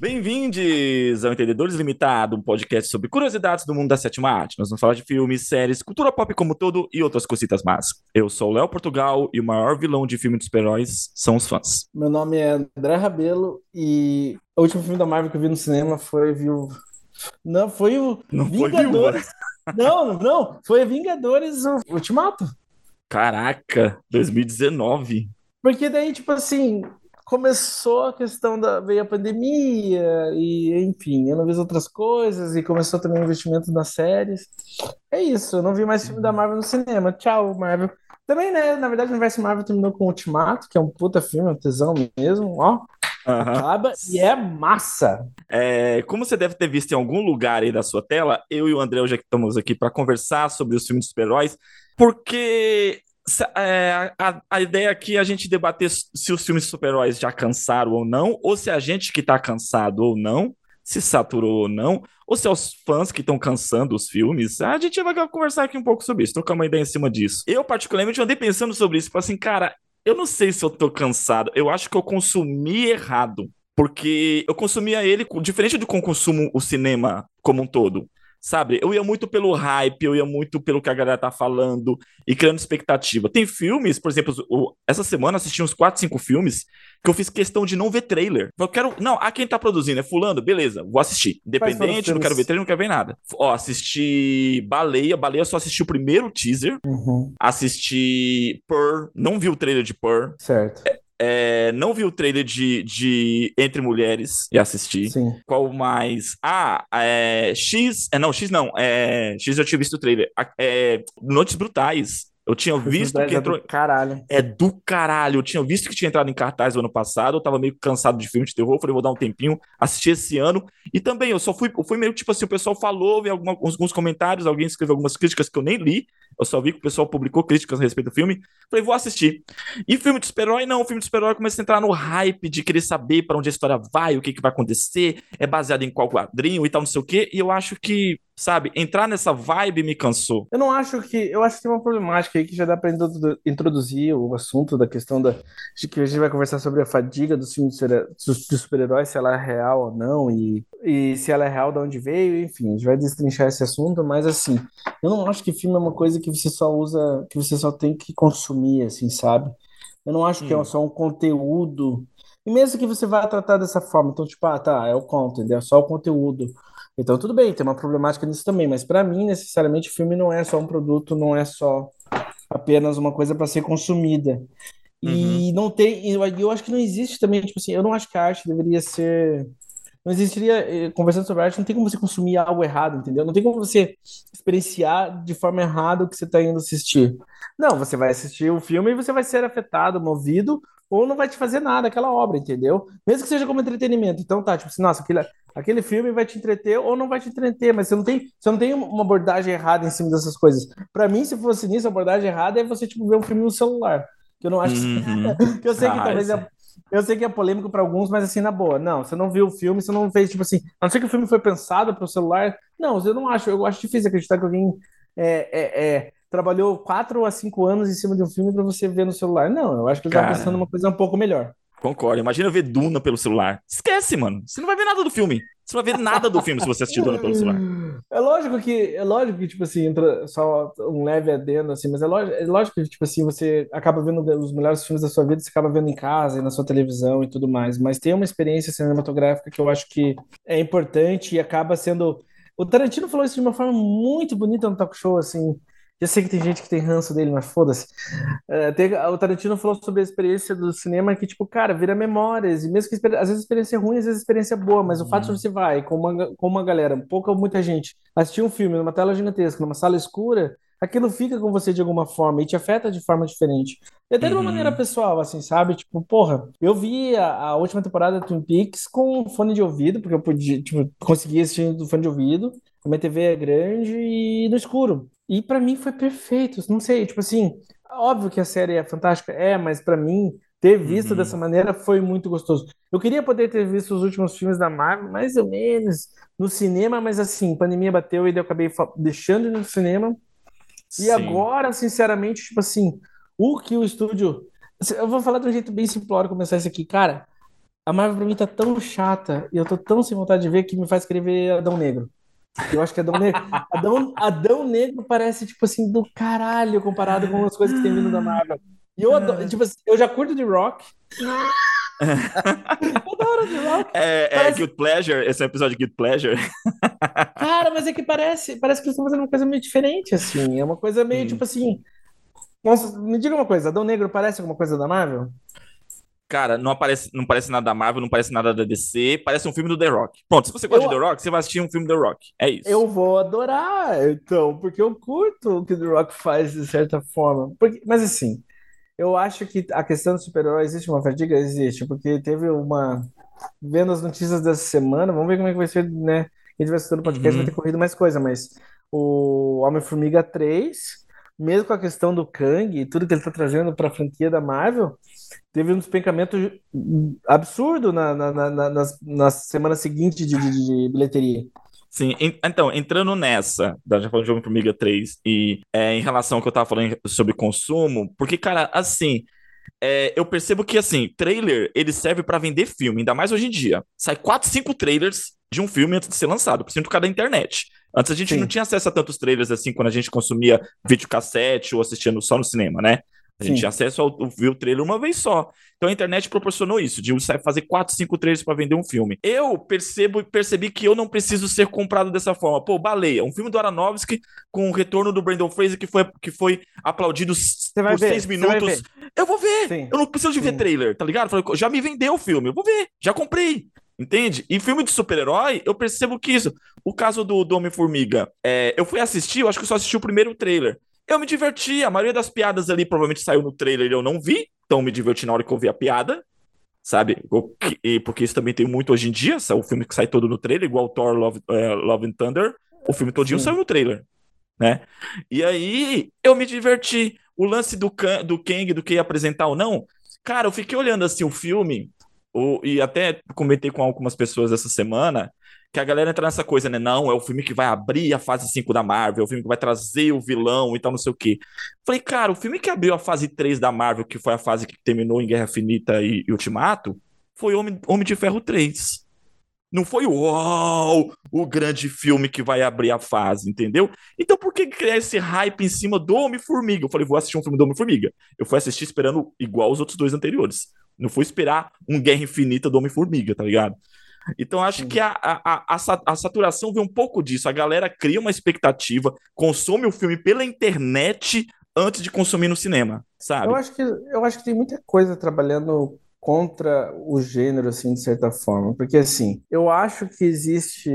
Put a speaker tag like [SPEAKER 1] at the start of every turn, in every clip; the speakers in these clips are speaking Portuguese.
[SPEAKER 1] Bem-vindos ao Entendedores Limitado, um podcast sobre curiosidades do mundo da sétima arte. Nós vamos falar de filmes, séries, cultura pop como todo e outras cositas más. Eu sou o Léo Portugal e o maior vilão de filme de super-heróis são os fãs.
[SPEAKER 2] Meu nome é André Rabelo e o último filme da Marvel que eu vi no cinema foi Viúva. Não, foi o
[SPEAKER 1] Não foi
[SPEAKER 2] Vingadores. não, não, foi Vingadores Ultimato.
[SPEAKER 1] Caraca, 2019.
[SPEAKER 2] Porque daí, tipo assim, começou a questão da. Veio a pandemia, e enfim, eu não vi outras coisas, e começou também o investimento nas séries. É isso, eu não vi mais filme da Marvel no cinema. Tchau, Marvel. Também, né? Na verdade, o universo Marvel terminou com Ultimato, que é um puta filme, um tesão mesmo, ó.
[SPEAKER 1] Aham.
[SPEAKER 2] Acaba e é massa.
[SPEAKER 1] É, como você deve ter visto em algum lugar aí da sua tela, eu e o André hoje estamos aqui para conversar sobre os filmes de super-heróis, porque é, a, a ideia aqui é a gente debater se os filmes super-heróis já cansaram ou não, ou se a gente que está cansado ou não, se saturou ou não, ou se é os fãs que estão cansando os filmes. A gente vai conversar aqui um pouco sobre isso, trocar uma ideia em cima disso. Eu, particularmente, andei pensando sobre isso, assim, cara, eu não sei se eu tô cansado, eu acho que eu consumi errado. Porque eu consumia ele, diferente do que eu consumo o cinema como um todo. Sabe? Eu ia muito pelo hype, eu ia muito pelo que a galera tá falando e criando expectativa. Tem filmes, por exemplo, o- essa semana assisti uns 4, 5 filmes que eu fiz questão de não ver trailer. Eu quero. Não, a quem tá produzindo é Fulano, beleza, vou assistir. Independente, não quero ver trailer, não quero ver nada. Ó, assisti Baleia, Baleia só assisti o primeiro teaser.
[SPEAKER 2] Uhum,
[SPEAKER 1] Assisti Purr, não vi o trailer de Purr.
[SPEAKER 2] certo.
[SPEAKER 1] É, não vi o trailer de, de Entre Mulheres e assisti.
[SPEAKER 2] Sim.
[SPEAKER 1] Qual mais? Ah, é, X. É, não, X não. É, X eu tinha visto o trailer. É, Noites Brutais. Eu tinha visto que
[SPEAKER 2] é
[SPEAKER 1] entrou.
[SPEAKER 2] do Caralho.
[SPEAKER 1] É do caralho. Eu tinha visto que tinha entrado em cartaz no ano passado. Eu tava meio cansado de filme de terror. Falei, vou dar um tempinho. Assisti esse ano. E também, eu só fui. Eu fui meio tipo assim: o pessoal falou, vi alguma- alguns comentários, alguém escreveu algumas críticas que eu nem li. Eu só vi que o pessoal publicou críticas a respeito do filme. Falei, vou assistir. E filme de super-herói, não. Filme de super-herói começa a entrar no hype de querer saber pra onde a história vai, o que, que vai acontecer, é baseado em qual quadrinho e tal, não sei o quê. E eu acho que, sabe, entrar nessa vibe me cansou.
[SPEAKER 2] Eu não acho que. Eu acho que tem uma problemática aí que já dá para introduzir o assunto da questão da, de que a gente vai conversar sobre a fadiga dos filmes de super- de super-heróis, se ela é real ou não, e, e se ela é real, de onde veio, enfim, a gente vai destrinchar esse assunto, mas assim, eu não acho que filme é uma coisa que você só usa, que você só tem que consumir, assim, sabe? Eu não acho que é
[SPEAKER 1] Hum.
[SPEAKER 2] só um conteúdo. E mesmo que você vá tratar dessa forma, então, tipo, ah, tá, é o content, é só o conteúdo. Então, tudo bem, tem uma problemática nisso também, mas para mim, necessariamente, o filme não é só um produto, não é só apenas uma coisa para ser consumida. E não tem, eu, eu acho que não existe também, tipo assim, eu não acho que a arte deveria ser. Não existiria, eh, conversando sobre arte, não tem como você consumir algo errado, entendeu? Não tem como você experienciar de forma errada o que você está indo assistir. Não, você vai assistir o filme e você vai ser afetado, movido, ou não vai te fazer nada aquela obra, entendeu? Mesmo que seja como entretenimento. Então tá, tipo assim, nossa, aquele, aquele filme vai te entreter ou não vai te entreter, mas você não tem, você não tem uma abordagem errada em cima dessas coisas. Pra mim, se fosse nisso, a abordagem errada é você, tipo, ver um filme no celular. Que eu não acho
[SPEAKER 1] Uhum.
[SPEAKER 2] que eu sei que
[SPEAKER 1] Ah,
[SPEAKER 2] talvez
[SPEAKER 1] isso.
[SPEAKER 2] é, eu sei que é polêmico para alguns, mas assim, na boa, não, você não viu o filme, você não fez, tipo assim, a não ser que o filme foi pensado para o celular, não, eu não acho, eu acho difícil acreditar que alguém é, é, é, trabalhou quatro a cinco anos em cima de um filme para você ver no celular. Não, eu acho que eu estava
[SPEAKER 1] Cara.
[SPEAKER 2] pensando numa coisa um pouco melhor.
[SPEAKER 1] Concordo. Imagina ver Duna pelo celular. Esquece, mano. Você não vai ver nada do filme. Você não vai ver nada do filme se você assistir Duna pelo celular.
[SPEAKER 2] É lógico que, é lógico que, tipo assim, entra só um leve adendo, assim, mas é lógico, é lógico que, tipo assim, você acaba vendo os melhores filmes da sua vida, você acaba vendo em casa e na sua televisão e tudo mais, mas tem uma experiência cinematográfica que eu acho que é importante e acaba sendo... O Tarantino falou isso de uma forma muito bonita no talk show, assim, eu sei que tem gente que tem ranço dele, mas foda-se. É, tem- o Tarantino falou sobre a experiência do cinema que, tipo, cara, vira memórias. E mesmo que às vezes a experiência é ruim, às vezes a experiência é boa, mas o fato de você vai com uma, com uma galera, pouca ou muita gente, assistir um filme numa tela gigantesca, numa sala escura, aquilo fica com você de alguma forma e te afeta de forma diferente. E até de uma
[SPEAKER 1] Uhum.
[SPEAKER 2] maneira pessoal, assim, sabe? Tipo, porra, eu vi a, a última temporada do Twin Peaks com fone de ouvido, porque eu podia, tipo, conseguia assistir do fone de ouvido. A minha TV é grande e no escuro. E pra mim foi perfeito. Não sei, tipo assim, óbvio que a série é fantástica, é, mas pra mim ter visto
[SPEAKER 1] Uhum.
[SPEAKER 2] dessa maneira foi muito gostoso. Eu queria poder ter visto os últimos filmes da Marvel, mais ou menos, no cinema, mas assim, pandemia bateu e eu acabei deixando no cinema. E
[SPEAKER 1] Sim.
[SPEAKER 2] agora, sinceramente, tipo assim, o que o estúdio. Eu vou falar de um jeito bem simplório começar isso aqui, cara. A Marvel pra mim tá tão chata e eu tô tão sem vontade de ver que me faz querer ver Adão Negro. Eu acho que Adão Negro, Adão, Adão Negro parece, tipo assim, do caralho comparado com as coisas que tem vindo da Marvel. E eu adoro, tipo assim, eu já curto de rock. eu adoro de rock.
[SPEAKER 1] É, é
[SPEAKER 2] Parece-
[SPEAKER 1] Guild Pleasure, esse é o episódio de Guild Pleasure.
[SPEAKER 2] Cara, mas é que parece, parece que eles estão fazendo uma coisa meio diferente, assim. É uma coisa meio,
[SPEAKER 1] Hum.
[SPEAKER 2] tipo assim. Nossa, me diga uma coisa, Adão Negro parece alguma coisa da Marvel?
[SPEAKER 1] Cara, não, aparece, não parece nada da Marvel, não parece nada da DC, parece um filme do The Rock. Pronto, se você gosta
[SPEAKER 2] Eu-
[SPEAKER 1] de The Rock, você vai assistir um filme do The Rock. É isso.
[SPEAKER 2] Eu vou adorar, então, porque eu curto o que o The Rock faz de certa forma. Porque, mas assim, eu acho que a questão do super-herói existe uma fadiga? Existe, porque teve uma. Vendo as notícias dessa semana, vamos ver como é que vai ser, né? Quem estiver assistindo o podcast
[SPEAKER 1] Uhum.
[SPEAKER 2] vai ter corrido mais coisa, mas o Homem-Formiga 3, mesmo com a questão do Kang e tudo que ele tá trazendo para a franquia da Marvel, teve um despencamento absurdo na, na, na, na, na semana seguinte de, de- de bilheteria.
[SPEAKER 1] Sim, en- então, entrando nessa, já falando de Homem-Formiga 3, e é, em relação ao que eu tava falando sobre consumo, porque, cara, assim, é, eu percebo que, assim, trailer, ele serve pra vender filme, ainda mais hoje em dia. Sai 4, 5 trailers de um filme antes de ser lançado, por causa da internet. Antes a gente
[SPEAKER 2] Sim.
[SPEAKER 1] não tinha acesso a tantos trailers assim quando a gente consumia videocassete ou assistia no- só no cinema, né? A gente
[SPEAKER 2] Sim.
[SPEAKER 1] tinha acesso ao ver o trailer uma vez só. Então a internet proporcionou isso, de você fazer 4, 5 trailers pra vender um filme. Eu percebo percebi que eu não preciso ser comprado dessa forma. Pô, Baleia, um filme do Aronofsky com o retorno do Brandon Fraser que foi, que foi aplaudido por
[SPEAKER 2] ver,
[SPEAKER 1] seis
[SPEAKER 2] você vai
[SPEAKER 1] minutos.
[SPEAKER 2] ver.
[SPEAKER 1] Eu vou ver.
[SPEAKER 2] Sim.
[SPEAKER 1] Eu não preciso de ver
[SPEAKER 2] Sim.
[SPEAKER 1] trailer, tá ligado? Falei, já me vendeu o filme, eu vou ver. Já comprei. Entende? E filme de super-herói, eu percebo que isso. O caso do, do Homem-Formiga, é, eu fui assistir, eu acho que eu só assisti o primeiro trailer. Eu me diverti, a maioria das piadas ali provavelmente saiu no trailer e eu não vi, então me diverti na hora que eu vi a piada, sabe? E porque isso também tem muito hoje em dia, o filme que sai todo no trailer, igual Thor Love, é, Love and Thunder, o filme todinho
[SPEAKER 2] Sim.
[SPEAKER 1] saiu no trailer, né? E aí eu me diverti. O lance do, do Kang, do que ia apresentar ou não, cara, eu fiquei olhando assim o filme, o, e até comentei com algumas pessoas essa semana, que a galera entra nessa coisa, né? Não, é o filme que vai abrir a fase 5 da Marvel, é o filme que vai trazer o vilão e tal, não sei o quê. Falei, cara, o filme que abriu a fase 3 da Marvel, que foi a fase que terminou em Guerra Finita e, e Ultimato, foi Homem, Homem de Ferro 3. Não foi uau, o grande filme que vai abrir a fase, entendeu? Então por que criar esse hype em cima do Homem-Formiga? Eu falei, vou assistir um filme do Homem-Formiga. Eu fui assistir esperando igual os outros dois anteriores. Não fui esperar um Guerra Infinita do Homem-Formiga, tá ligado? Então acho que a, a, a, a saturação vem um pouco disso. A galera cria uma expectativa, consome o filme pela internet antes de consumir no cinema, sabe?
[SPEAKER 2] Eu acho que, eu acho que tem muita coisa trabalhando contra o gênero, assim, de certa forma. Porque, assim, eu acho que existe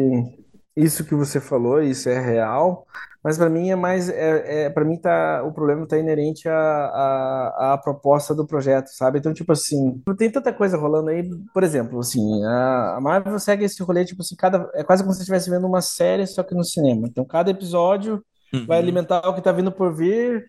[SPEAKER 2] isso que você falou, isso é real, mas para mim é mais, é, é, para mim tá, o problema tá inerente à, à, à proposta do projeto, sabe? Então, tipo assim, tem tanta coisa rolando aí, por exemplo, assim, a, a Marvel segue esse rolê, tipo assim, cada, é quase como se você estivesse vendo uma série, só que no cinema. Então, cada episódio vai
[SPEAKER 1] Uhum.
[SPEAKER 2] alimentar o que tá vindo por vir,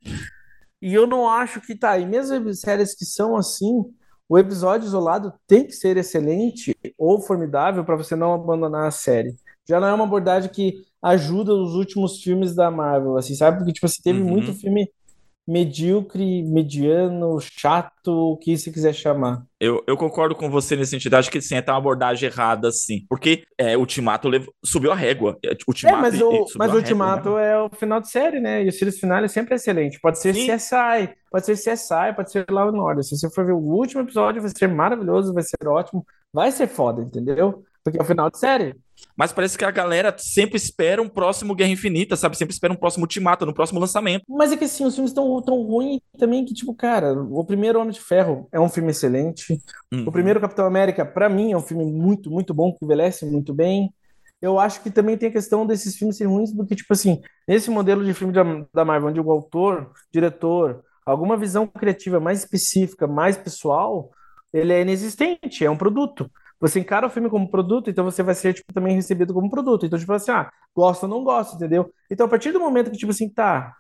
[SPEAKER 2] e eu não acho que tá. E mesmo séries que são assim, o episódio isolado tem que ser excelente ou formidável para você não abandonar a série. Já não é uma abordagem que ajuda os últimos filmes da Marvel, assim, sabe? Porque, tipo assim, teve
[SPEAKER 1] Uhum.
[SPEAKER 2] muito filme medíocre, mediano, chato, o que você quiser chamar.
[SPEAKER 1] Eu, eu concordo com você nesse sentido. Acho que sim, é uma abordagem errada, sim. Porque é, Ultimato lev- subiu a régua. É,
[SPEAKER 2] É,
[SPEAKER 1] Ultimato
[SPEAKER 2] mas
[SPEAKER 1] e-
[SPEAKER 2] o, mas
[SPEAKER 1] a
[SPEAKER 2] o
[SPEAKER 1] régua,
[SPEAKER 2] Ultimato
[SPEAKER 1] né?
[SPEAKER 2] é o final de série, né? E o series final é sempre excelente. Pode ser
[SPEAKER 1] Sim.
[SPEAKER 2] CSI, pode ser CSI, pode ser Law and Order. Se você for ver o último episódio, vai ser maravilhoso, vai ser ótimo, vai ser foda, entendeu? Porque é o final de série.
[SPEAKER 1] Mas parece que a galera sempre espera um próximo Guerra Infinita, sabe? Sempre espera um próximo Ultimato, no próximo lançamento.
[SPEAKER 2] Mas é que assim, os filmes estão tão ruins também que, tipo, cara, o primeiro Homem de Ferro é um filme excelente.
[SPEAKER 1] Uhum.
[SPEAKER 2] O primeiro Capitão América, pra mim, é um filme muito, muito bom, que envelhece muito bem. Eu acho que também tem a questão desses filmes serem ruins, porque, tipo assim, nesse modelo de filme da, da Marvel, onde o autor, diretor, alguma visão criativa mais específica, mais pessoal, ele é inexistente, é um produto. Você encara o filme como produto, então você vai ser, tipo, também recebido como produto. Então, tipo assim, ah, gosta ou não gosta, entendeu? Então, a partir do momento que, tipo assim, tá,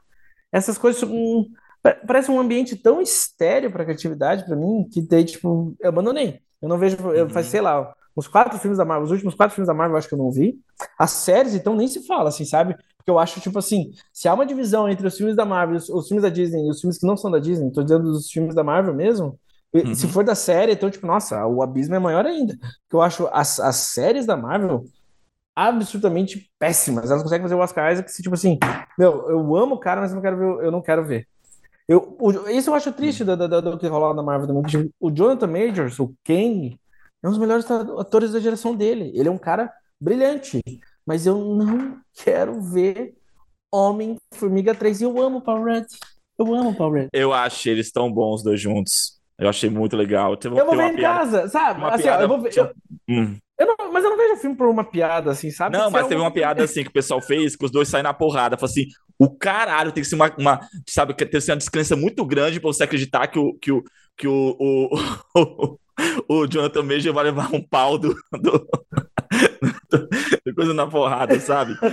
[SPEAKER 2] essas coisas, hum, pa- parece um ambiente tão estéreo pra criatividade pra mim, que daí, tipo, eu abandonei. Eu não vejo, eu
[SPEAKER 1] Uhum.
[SPEAKER 2] faz, sei lá, os quatro filmes da Marvel, os últimos quatro filmes da Marvel eu acho que eu não vi. As séries, então, nem se fala, assim, sabe? Porque eu acho, tipo assim, se há uma divisão entre os filmes da Marvel, os, os filmes da Disney e os filmes que não são da Disney, tô dizendo dos filmes da Marvel mesmo, Uhum. Se for da série, então, tipo, nossa, o abismo é maior ainda. Porque eu acho as, as séries da Marvel absolutamente péssimas. Elas conseguem fazer o Oscar Isaac se, tipo assim, meu, eu amo o cara, mas eu não quero ver. Eu não quero ver. Eu, o, isso eu acho triste do, do, do, que rolou na Marvel também. Tipo, o Jonathan Majors, o Kang, é um dos melhores atores da geração dele. Ele é um cara brilhante. Mas eu não quero ver Homem-Formiga 3. E eu amo Power Red. Eu amo Power Red.
[SPEAKER 1] Eu achei eles tão bons dois juntos. Eu achei muito legal.
[SPEAKER 2] Tem, eu vou ver em piada, casa, sabe? Assim, piada, eu vou ver. Eu, hum. eu não, mas eu não vejo o filme por uma piada, assim, sabe?
[SPEAKER 1] Não, mas é teve uma piada assim que o pessoal fez, que os dois saem na porrada. Falei assim: o caralho tem que ser uma. uma sabe, tem que ser uma descrença muito grande pra você acreditar que o. Que o que o, o, o, o Jonathan Major vai levar um pau do, do, coisa na porrada, sabe?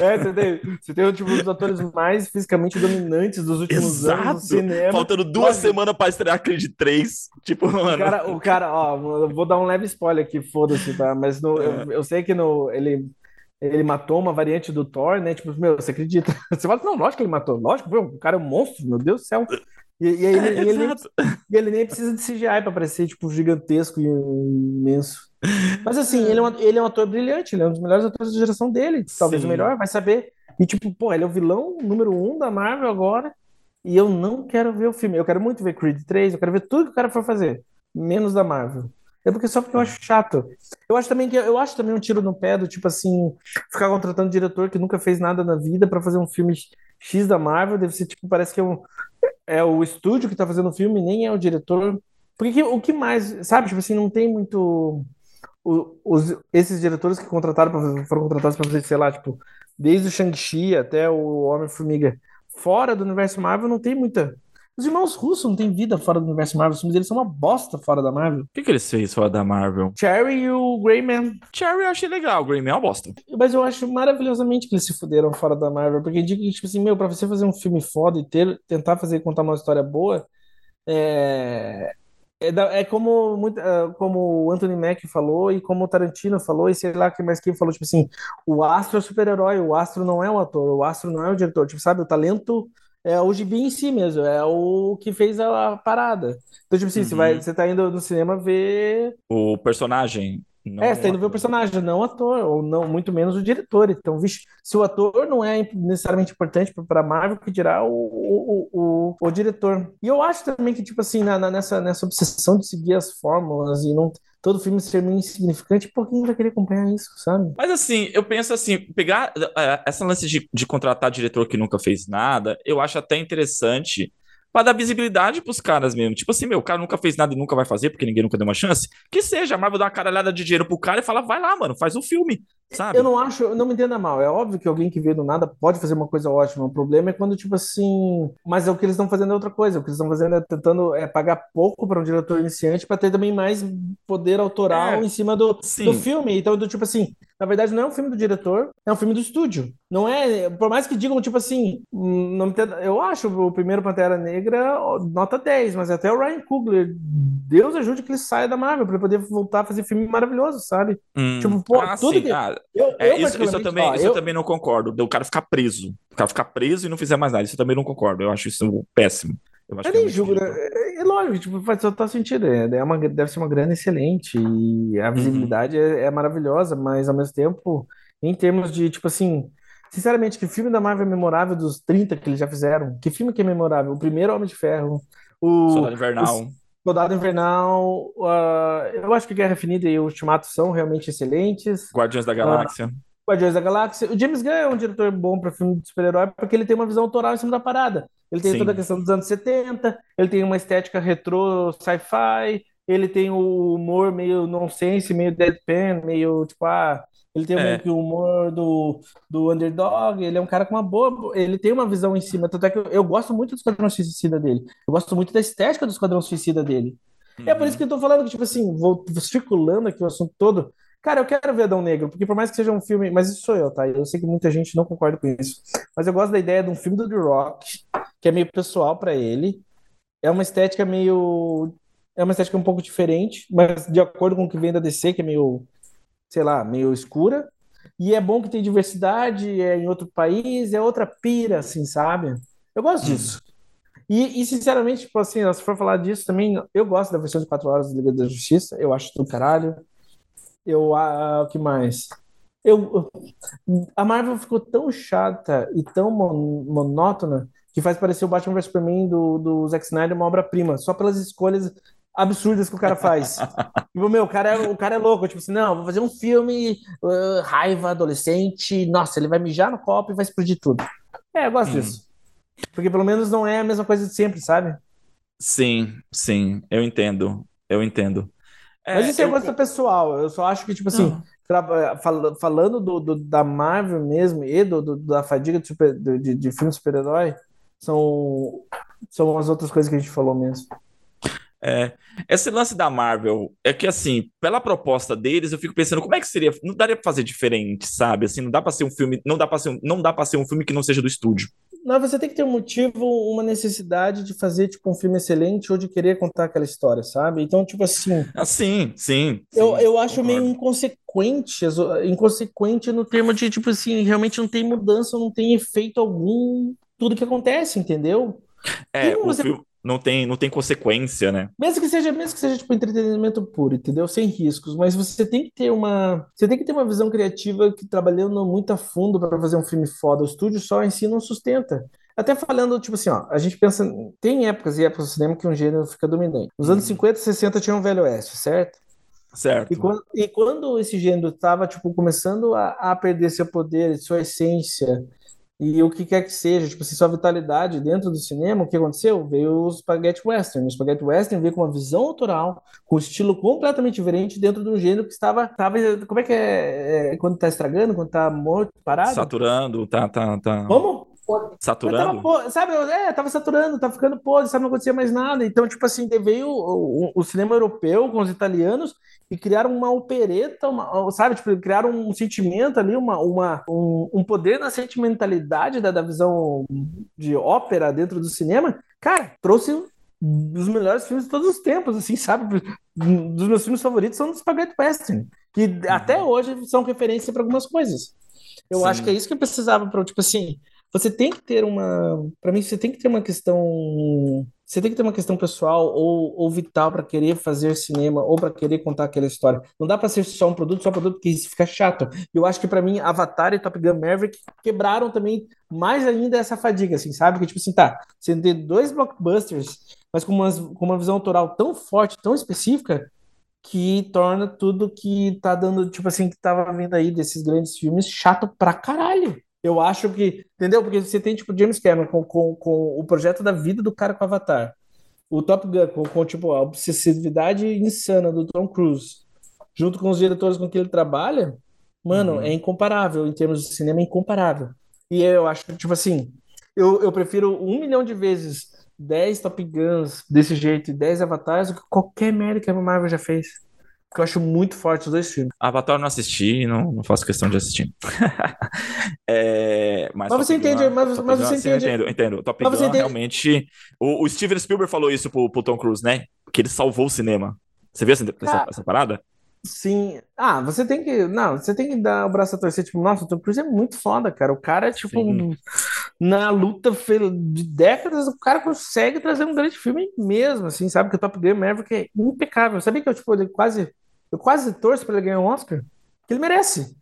[SPEAKER 2] É, você tem, você tem tipo, um dos atores mais fisicamente dominantes dos últimos Exato. anos no cinema.
[SPEAKER 1] Faltando duas semanas pra estrear Creed 3. Tipo, mano.
[SPEAKER 2] O cara, o cara ó, vou dar um leve spoiler aqui, foda-se, tá? Mas no, é. eu, eu sei que no, ele ele matou uma variante do Thor, né? Tipo, meu, você acredita? Você fala, não, lógico que ele matou. Lógico, o cara é um monstro, meu Deus do céu. E, e, ele, é, e ele, e ele nem precisa de CGI pra parecer, tipo, gigantesco e imenso. Mas assim, ele é, um, ele é um ator brilhante, ele é um dos melhores atores da geração dele. Talvez Sim. o melhor, vai saber. E tipo, pô, ele é o vilão número um da Marvel agora. E eu não quero ver o filme. Eu quero muito ver Creed 3, eu quero ver tudo que o cara for fazer. Menos da Marvel. É porque só porque eu acho chato. Eu acho também que eu acho também um tiro no pé do tipo assim, ficar contratando um diretor que nunca fez nada na vida para fazer um filme X da Marvel, deve ser tipo, parece que é, um, é o estúdio que tá fazendo o filme, nem é o diretor. Porque o que mais, sabe, tipo assim, não tem muito os, esses diretores que contrataram pra, foram contratados para fazer, sei lá, tipo, desde o Shang-Chi até o Homem-Formiga, fora do universo Marvel, não tem muita. Os irmãos russos não têm vida fora do universo Marvel, os filmes deles são uma bosta fora da Marvel. O
[SPEAKER 1] que, que eles fez fora da Marvel?
[SPEAKER 2] Cherry e o Greyman.
[SPEAKER 1] Cherry eu achei legal, o Greyman é uma bosta.
[SPEAKER 2] Mas eu acho maravilhosamente que eles se fuderam fora da Marvel, porque indica que, tipo assim, meu, pra você fazer um filme foda e ter, tentar fazer contar uma história boa, é, é, é como, muito, é, como o Anthony Mack falou e como o Tarantino falou, e sei lá que mais quem falou, tipo assim, o astro é super-herói, o astro não é o ator, o astro não é o diretor, tipo, sabe, o talento é o gibi em si mesmo, é o que fez a, parada. Então, tipo assim, uhum. você, vai, você tá indo no cinema ver...
[SPEAKER 1] O personagem,
[SPEAKER 2] não é, você tá indo ver o personagem, não o ator, ou não, muito menos o diretor. Então, vixe, se o ator não é necessariamente importante para Marvel, que dirá o, o, o, o, diretor. E eu acho também que, tipo assim, na, na, nessa, nessa obsessão de seguir as fórmulas e não todo filme ser meio insignificante, por que vai querer acompanhar isso, sabe?
[SPEAKER 1] Mas assim, eu penso assim, pegar uh, essa lance de, de contratar diretor que nunca fez nada, eu acho até interessante pra dar visibilidade pros caras mesmo. Tipo assim, meu, o cara nunca fez nada e nunca vai fazer, porque ninguém nunca deu uma chance. Que seja, a Marvel dá uma caralhada de dinheiro pro cara e fala, vai lá, mano, faz um filme, sabe?
[SPEAKER 2] Eu não acho, não me entenda mal. É óbvio que alguém que veio do nada pode fazer uma coisa ótima. O problema é quando, tipo assim. Mas é o que eles estão fazendo é outra coisa. O que eles estão fazendo é tentando é, pagar pouco para um diretor iniciante para ter também mais poder autoral é, em cima do, do filme. Então, do tipo assim, na verdade, não é um filme do diretor, é um filme do estúdio. Não é. Por mais que digam, tipo assim, hum, não eu acho o primeiro Pantera Negra nota 10, mas até o Ryan Coogler, Deus ajude que ele saia da Marvel para poder voltar a fazer filme maravilhoso, sabe?
[SPEAKER 1] Hum. Tipo, pô, ah, tudo sim. que. Ah, eu, é, eu isso, isso, eu também, ó, isso eu... eu também não concordo. O cara ficar preso. O cara ficar preso e não fizer mais nada. Isso eu também não concordo. Eu acho isso péssimo.
[SPEAKER 2] Eu, acho eu nem julgo, né? é, é, lógico, tipo, faz total sentido. É, é uma, deve ser uma grana excelente e a uhum. visibilidade é, é, maravilhosa, mas ao mesmo tempo, em termos de, tipo assim, sinceramente, que filme da Marvel é memorável dos 30 que eles já fizeram? Que filme que é memorável? O primeiro Homem de Ferro, o
[SPEAKER 1] Soldado Invernal. O
[SPEAKER 2] Soldado Invernal, uh, eu acho que Guerra Infinita e o Ultimato são realmente excelentes.
[SPEAKER 1] Guardiões da Galáxia.
[SPEAKER 2] Guardiões da Galáxia. O James Gunn é um diretor bom para filme de super-herói porque ele tem uma visão autoral em cima da parada. Ele tem Sim. toda a questão dos anos 70, ele tem uma estética retrô, sci-fi, ele tem o humor meio nonsense, meio deadpan, meio tipo, ah, ele tem é. meio que o humor do, do underdog, ele é um cara com uma boa. Ele tem uma visão em cima. Tanto é que eu, eu gosto muito do Esquadrão Suicida dele. Eu gosto muito da estética do Esquadrão Suicida dele. Uhum. É por isso uhum. que eu tô falando que, tipo assim, vou circulando aqui o assunto todo. Cara, eu quero ver Adão Negro, porque por mais que seja um filme. Mas isso sou eu, tá? Eu sei que muita gente não concorda com isso. Mas eu gosto da ideia de um filme do The Rock, que é meio pessoal para ele. É uma estética meio. É uma estética um pouco diferente, mas de acordo com o que vem da DC, que é meio. Sei lá, meio escura. E é bom que tem diversidade, é em outro país, é outra pira, assim, sabe? Eu gosto hum. disso. E, e, sinceramente, tipo assim, se for falar disso também, eu gosto da versão de 4 horas do Liga da Justiça, eu acho do caralho. Eu, ah, o que mais? Eu, a Marvel ficou tão chata e tão mon, monótona que faz parecer o Batman vs Superman do, do Zack Snyder uma obra-prima, só pelas escolhas absurdas que o cara faz. tipo, meu, o cara, é, o cara é louco, tipo assim, não, vou fazer um filme, uh, raiva, adolescente, nossa, ele vai mijar no copo e vai explodir tudo. É, eu gosto hum. disso. Porque pelo menos não é a mesma coisa de sempre, sabe?
[SPEAKER 1] Sim, sim, eu entendo, eu entendo.
[SPEAKER 2] É, Mas isso é eu... gosto pessoal, eu só acho que, tipo assim, tra... falando do, do, da Marvel mesmo e do, do da fadiga de, super... de, de filme super-herói, são, são as outras coisas que a gente falou mesmo.
[SPEAKER 1] É, esse lance da Marvel é que, assim, pela proposta deles, eu fico pensando como é que seria. Não daria pra fazer diferente, sabe? Assim, não dá pra ser um filme. Não dá pra ser um, não dá pra ser um filme que não seja do estúdio.
[SPEAKER 2] Não, você tem que ter um motivo, uma necessidade de fazer, tipo, um filme excelente ou de querer contar aquela história, sabe? Então, tipo assim.
[SPEAKER 1] Assim, sim.
[SPEAKER 2] sim eu, eu acho meio inconsequente, inconsequente no termo de, tipo assim, realmente não tem mudança, não tem efeito algum tudo que acontece, entendeu?
[SPEAKER 1] É, o você... filme não tem, não tem consequência, né?
[SPEAKER 2] Mesmo que seja, mesmo que seja tipo entretenimento puro, entendeu? Sem riscos, mas você tem que ter uma, você tem que ter uma visão criativa que trabalhando muito a fundo para fazer um filme foda. O estúdio só em si não sustenta. Até falando, tipo assim, ó, a gente pensa, tem épocas e épocas do cinema que um gênero fica dominante. Nos anos 50 e 60 tinha um Velho Oeste, certo?
[SPEAKER 1] Certo.
[SPEAKER 2] E quando, e quando esse gênero estava, tipo, começando a, a perder seu poder, sua essência, e o que quer que seja, tipo assim, sua vitalidade dentro do cinema, o que aconteceu? Veio o Spaghetti Western. O Spaghetti Western veio com uma visão autoral, com um estilo completamente diferente dentro de um gênero que estava, estava como é que é, é quando está estragando, quando está morto, parado?
[SPEAKER 1] Saturando, tá, tá, tá.
[SPEAKER 2] Como?
[SPEAKER 1] Saturando?
[SPEAKER 2] Tava, sabe, é, tava saturando, tava ficando podre, sabe, não acontecia mais nada. Então, tipo assim, veio o, o, o cinema europeu com os italianos e criaram uma opereta, uma, sabe, tipo, criaram um sentimento ali, uma, uma, um, um poder na sentimentalidade da, da visão de ópera dentro do cinema. Cara, trouxe dos melhores filmes de todos os tempos, assim, sabe? Dos meus filmes favoritos são os Spaghetti Western, que uhum. até hoje são referência para algumas coisas. Eu Sim. acho que é isso que eu precisava para, tipo assim, você tem que ter uma. Para mim, você tem que ter uma questão. Você tem que ter uma questão pessoal ou, ou vital para querer fazer cinema ou para querer contar aquela história. Não dá para ser só um produto, só um produto, porque isso fica chato. Eu acho que para mim, Avatar e Top Gun Maverick quebraram também mais ainda essa fadiga, assim, sabe? Que tipo assim, tá, você tem dois blockbusters, mas com, umas, com uma visão autoral tão forte, tão específica, que torna tudo que tá dando, tipo assim, que tava vindo aí desses grandes filmes chato pra caralho. Eu acho que, entendeu? Porque você tem, tipo, James Cameron com, com, com o projeto da vida do cara com Avatar. O Top Gun com, com, tipo, a obsessividade insana do Tom Cruise, junto com os diretores com que ele trabalha, mano, uhum. é incomparável. Em termos de cinema, é incomparável. E eu acho que, tipo assim, eu, eu prefiro um milhão de vezes 10 Top Guns desse jeito e 10 Avatares do que qualquer merda que a Marvel já fez que eu acho muito forte os dois filmes.
[SPEAKER 1] Avatar eu não assisti, não, não faço questão de assistir. é,
[SPEAKER 2] mas, mas você entende, mas, mas você
[SPEAKER 1] sim,
[SPEAKER 2] entende.
[SPEAKER 1] entendo, entendo. Top mas Gun realmente. O, o, Steven Spielberg falou isso pro, pro, Tom Cruise, né? Que ele salvou o cinema. Você viu essa, essa, ah, essa parada?
[SPEAKER 2] Sim. Ah, você tem que. Não, você tem que dar o braço a torcer. Tipo, nossa, o Tom Cruise é muito foda, cara. O cara é tipo. Um, na luta de décadas, o cara consegue trazer um grande filme mesmo, assim, sabe? Que o Top Gun Maverick é impecável. Sabia que eu, tipo, ele quase eu quase torço para ele ganhar um Oscar. Que ele merece.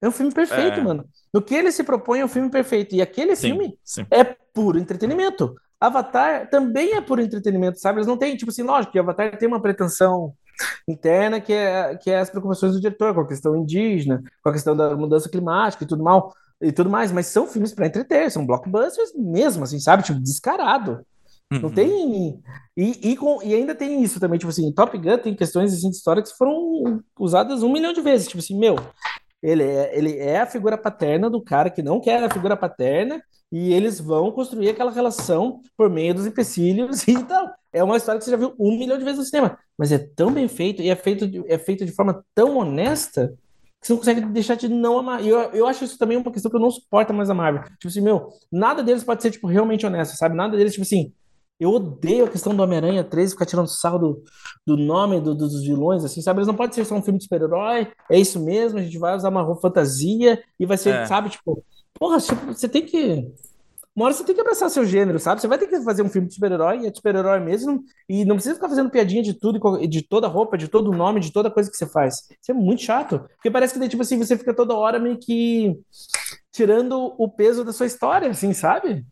[SPEAKER 2] É um filme perfeito, é. mano. No que ele se propõe é um filme perfeito. E aquele sim, filme sim. é puro entretenimento. Avatar também é puro entretenimento, sabe? Eles não têm, tipo assim, lógico que Avatar tem uma pretensão interna que é, que é as preocupações do diretor com a questão indígena, com a questão da mudança climática e tudo mal e tudo mais, mas são filmes para entreter, são blockbusters mesmo, assim, sabe? Tipo, descarado. Uhum. Não tem. E, e, com, e ainda tem isso também, tipo assim, Top Gun tem questões assim, históricas que foram usadas um milhão de vezes. Tipo assim, meu, ele é, ele é a figura paterna do cara que não quer a figura paterna, e eles vão construir aquela relação por meio dos empecilhos e então É uma história que você já viu um milhão de vezes no cinema, mas é tão bem feito e é feito de, é feito de forma tão honesta que você não consegue deixar de não amar. E eu, eu acho isso também uma questão que eu não suporto mais a Marvel. Tipo assim, meu, nada deles pode ser, tipo, realmente honesto, sabe? Nada deles, tipo assim, eu odeio a questão do Homem-Aranha 3 ficar tirando sarro do, do nome do, dos vilões, assim, sabe? Eles não podem ser só um filme de super-herói, é isso mesmo, a gente vai usar uma fantasia e vai ser, é. sabe, tipo, porra, tipo, você tem que. Uma hora você tem que abraçar seu gênero, sabe? Você vai ter que fazer um filme de super-herói, e é de super-herói mesmo, e não precisa ficar fazendo piadinha de tudo, de toda roupa, de todo nome, de toda coisa que você faz. Isso é muito chato. Porque parece que, tipo assim, você fica toda hora meio que tirando o peso da sua história, assim, sabe?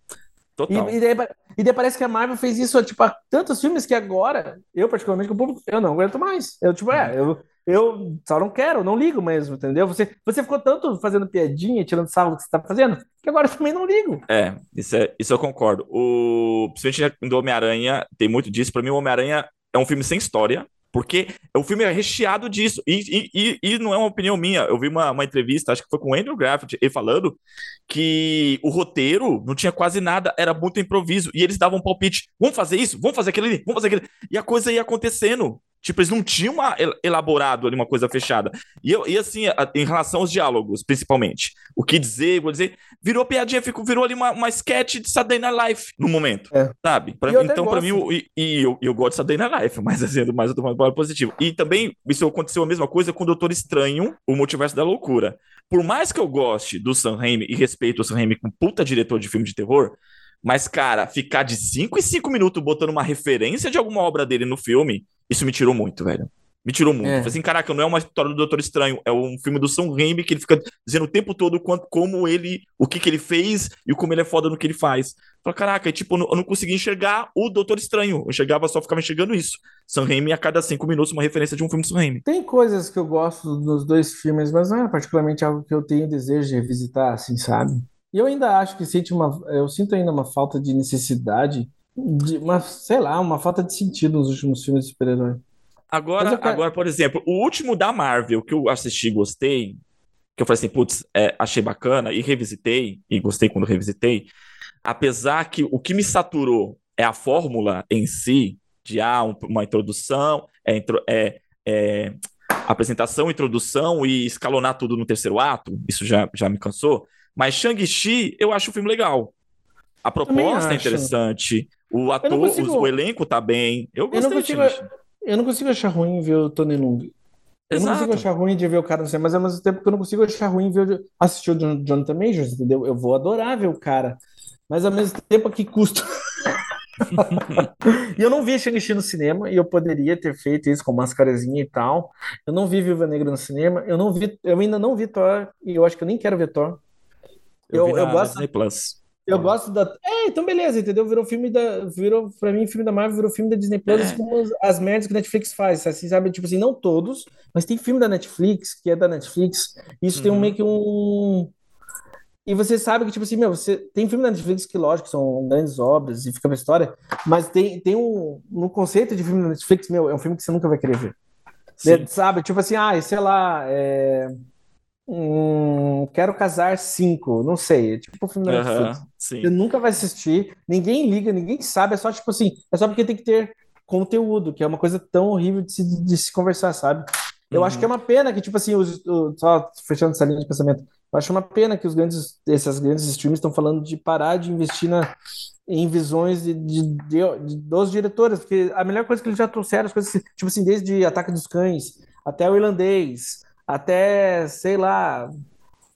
[SPEAKER 1] Total.
[SPEAKER 2] E, e, daí, e daí parece que a Marvel fez isso, tipo, há tantos filmes que agora, eu particularmente, o público, eu não aguento mais. Eu, tipo, é, eu, eu só não quero, não ligo mesmo, entendeu? Você, você ficou tanto fazendo piadinha, tirando sarro do que você tá fazendo, que agora eu também não ligo.
[SPEAKER 1] É, isso, é, isso eu concordo. O, principalmente do Homem-Aranha, tem muito disso. Pra mim, o Homem-Aranha é um filme sem história. Porque o filme é recheado disso. E, e, e, não é uma opinião minha. Eu vi uma, uma entrevista, acho que foi com o Andrew Graft, ele falando que o roteiro não tinha quase nada, era muito improviso. E eles davam um palpite: vamos fazer isso, vamos fazer aquilo ali, vamos fazer aquilo. E a coisa ia acontecendo. Tipo, eles não tinham elaborado ali uma coisa fechada. E, eu, e assim, em relação aos diálogos, principalmente. O que dizer, vou dizer, virou piadinha, ficou, virou ali uma, uma sketch de Saturday Night Live no momento. É. Sabe? Pra, então, para mim, e, e eu, eu gosto de Saturday Night Live, mas assim, mais eu tô falando positivo. E também, isso aconteceu a mesma coisa com o Doutor Estranho, o Multiverso da Loucura. Por mais que eu goste do Sam Raimi e respeito o Sam Raimi como puta diretor de filme de terror, mas, cara, ficar de 5 em 5 minutos botando uma referência de alguma obra dele no filme, isso me tirou muito, velho. Me tirou muito. É. Assim, caraca, não é uma história do Doutor Estranho, é um filme do Sam Raimi que ele fica dizendo o tempo todo quanto, como ele, o que que ele fez e como ele é foda no que ele faz. Fala, caraca, tipo, eu não, eu não conseguia enxergar o Doutor Estranho. Eu enxergava, só ficava enxergando isso. Sam Raimi a cada cinco minutos uma referência de um filme do Sam Raimi.
[SPEAKER 2] Tem coisas que eu gosto nos dois filmes, mas não é particularmente algo que eu tenho desejo de revisitar, assim, sabe? E eu ainda acho que sinto uma, eu sinto ainda uma falta de necessidade, de uma, sei lá, uma falta de sentido nos últimos filmes de super-herói.
[SPEAKER 1] Agora, quero... agora, por exemplo, o último da Marvel que eu assisti e gostei, que eu falei assim, putz, é, achei bacana e revisitei, e gostei quando revisitei, apesar que o que me saturou é a fórmula em si, de ah, um, uma introdução, é, é, é, apresentação, introdução e escalonar tudo no terceiro ato, isso já, já me cansou. Mas Shang-Chi, eu acho o filme legal. A proposta é interessante. O ator, consigo... o elenco tá bem. Eu gostei eu não consigo,
[SPEAKER 2] Eu não consigo achar ruim ver o Tony Lung. Eu não consigo achar ruim de ver o cara no cinema, mas ao mesmo tempo que eu não consigo achar ruim ver assistir o Jonathan Majors, entendeu? Eu vou adorar ver o cara. Mas ao mesmo tempo, a que custo? e eu não vi Shang-Chi no cinema, e eu poderia ter feito isso com mascarazinha e tal. Eu não vi Viva Negra no cinema, eu não vi, eu ainda não vi Thor, e eu acho que eu nem quero ver Thor.
[SPEAKER 1] Eu, eu, eu gosto. Disney Plus.
[SPEAKER 2] Eu gosto da. É, então beleza, entendeu? Virou filme da. Virou, pra mim, filme da Marvel virou filme da Disney Plus, é. como as, as merdas que a Netflix faz. Assim, sabe? Tipo assim, não todos, mas tem filme da Netflix, que é da Netflix. Isso uhum. tem um uhum. meio que um. E você sabe que, tipo assim, meu, você tem filme da Netflix que, lógico, são grandes obras e fica pra história, mas tem, tem um. No conceito de filme da Netflix, meu, é um filme que você nunca vai querer ver. Sim. Sabe? Tipo assim, ah, sei lá. É... Hum, quero casar cinco, não sei, é tipo o filme da Netflix. Você nunca vai assistir, ninguém liga, ninguém sabe, é só tipo assim, é só porque tem que ter conteúdo, que é uma coisa tão horrível de se, de se conversar, sabe? Eu uhum. acho que é uma pena que, tipo assim, os, os, só fechando essa linha de pensamento, eu acho uma pena que os grandes, esses grandes streams estão falando de parar de investir na, em visões de, de, de, de, dos diretores, porque a melhor coisa que eles já trouxeram, as coisas, tipo assim, desde Ataque dos Cães até o Irlandês, até, sei lá,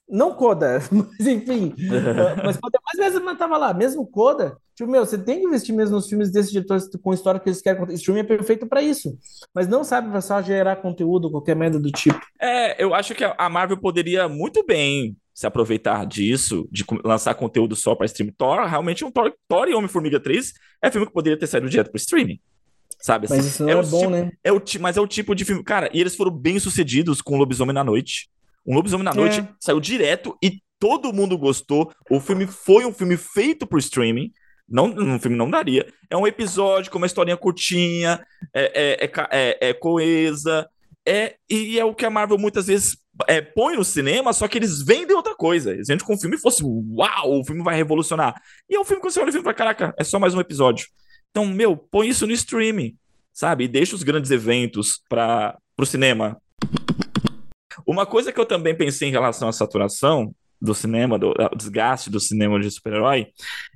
[SPEAKER 2] não Coda, mas enfim. mas, mas mesmo não tava lá, mesmo Coda, tipo, meu, você tem que investir mesmo nos filmes desses diretores com história que eles querem contar. Streaming é perfeito para isso. Mas não sabe só gerar conteúdo, qualquer merda do tipo.
[SPEAKER 1] É, eu acho que a Marvel poderia muito bem se aproveitar disso, de lançar conteúdo só para stream Thor. Realmente, um Thor, Thor e Homem-Formiga 3 é filme que poderia ter saído direto pro streaming sabe?
[SPEAKER 2] Mas isso não é, é bom,
[SPEAKER 1] tipo,
[SPEAKER 2] né?
[SPEAKER 1] É o, mas é o tipo de filme. Cara, e eles foram bem sucedidos com o Lobisomem na Noite. Um Lobisomem na Noite é. saiu direto e todo mundo gostou. O filme foi um filme feito por streaming. Não, um filme não daria. É um episódio com uma historinha curtinha, é, é, é, é, é coesa. É, e é o que a Marvel muitas vezes é, põe no cinema, só que eles vendem outra coisa. Eles vendem como o filme fosse uau, o filme vai revolucionar. E é um filme que você olha o e fala, caraca, é só mais um episódio. Então, meu, põe isso no streaming, sabe? E deixa os grandes eventos para o cinema. Uma coisa que eu também pensei em relação à saturação do cinema, do, do desgaste do cinema de super-herói,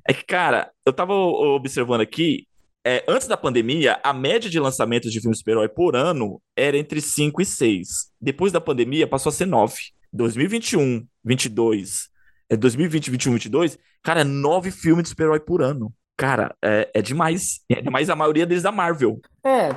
[SPEAKER 1] é que, cara, eu tava observando aqui, é, antes da pandemia, a média de lançamentos de filmes super-herói por ano era entre 5 e 6. Depois da pandemia, passou a ser 9. 2021, 22, é 2020, 21, 22, cara, é nove filmes de super-herói por ano. Cara, é, é demais. É demais a maioria deles da Marvel.
[SPEAKER 2] É,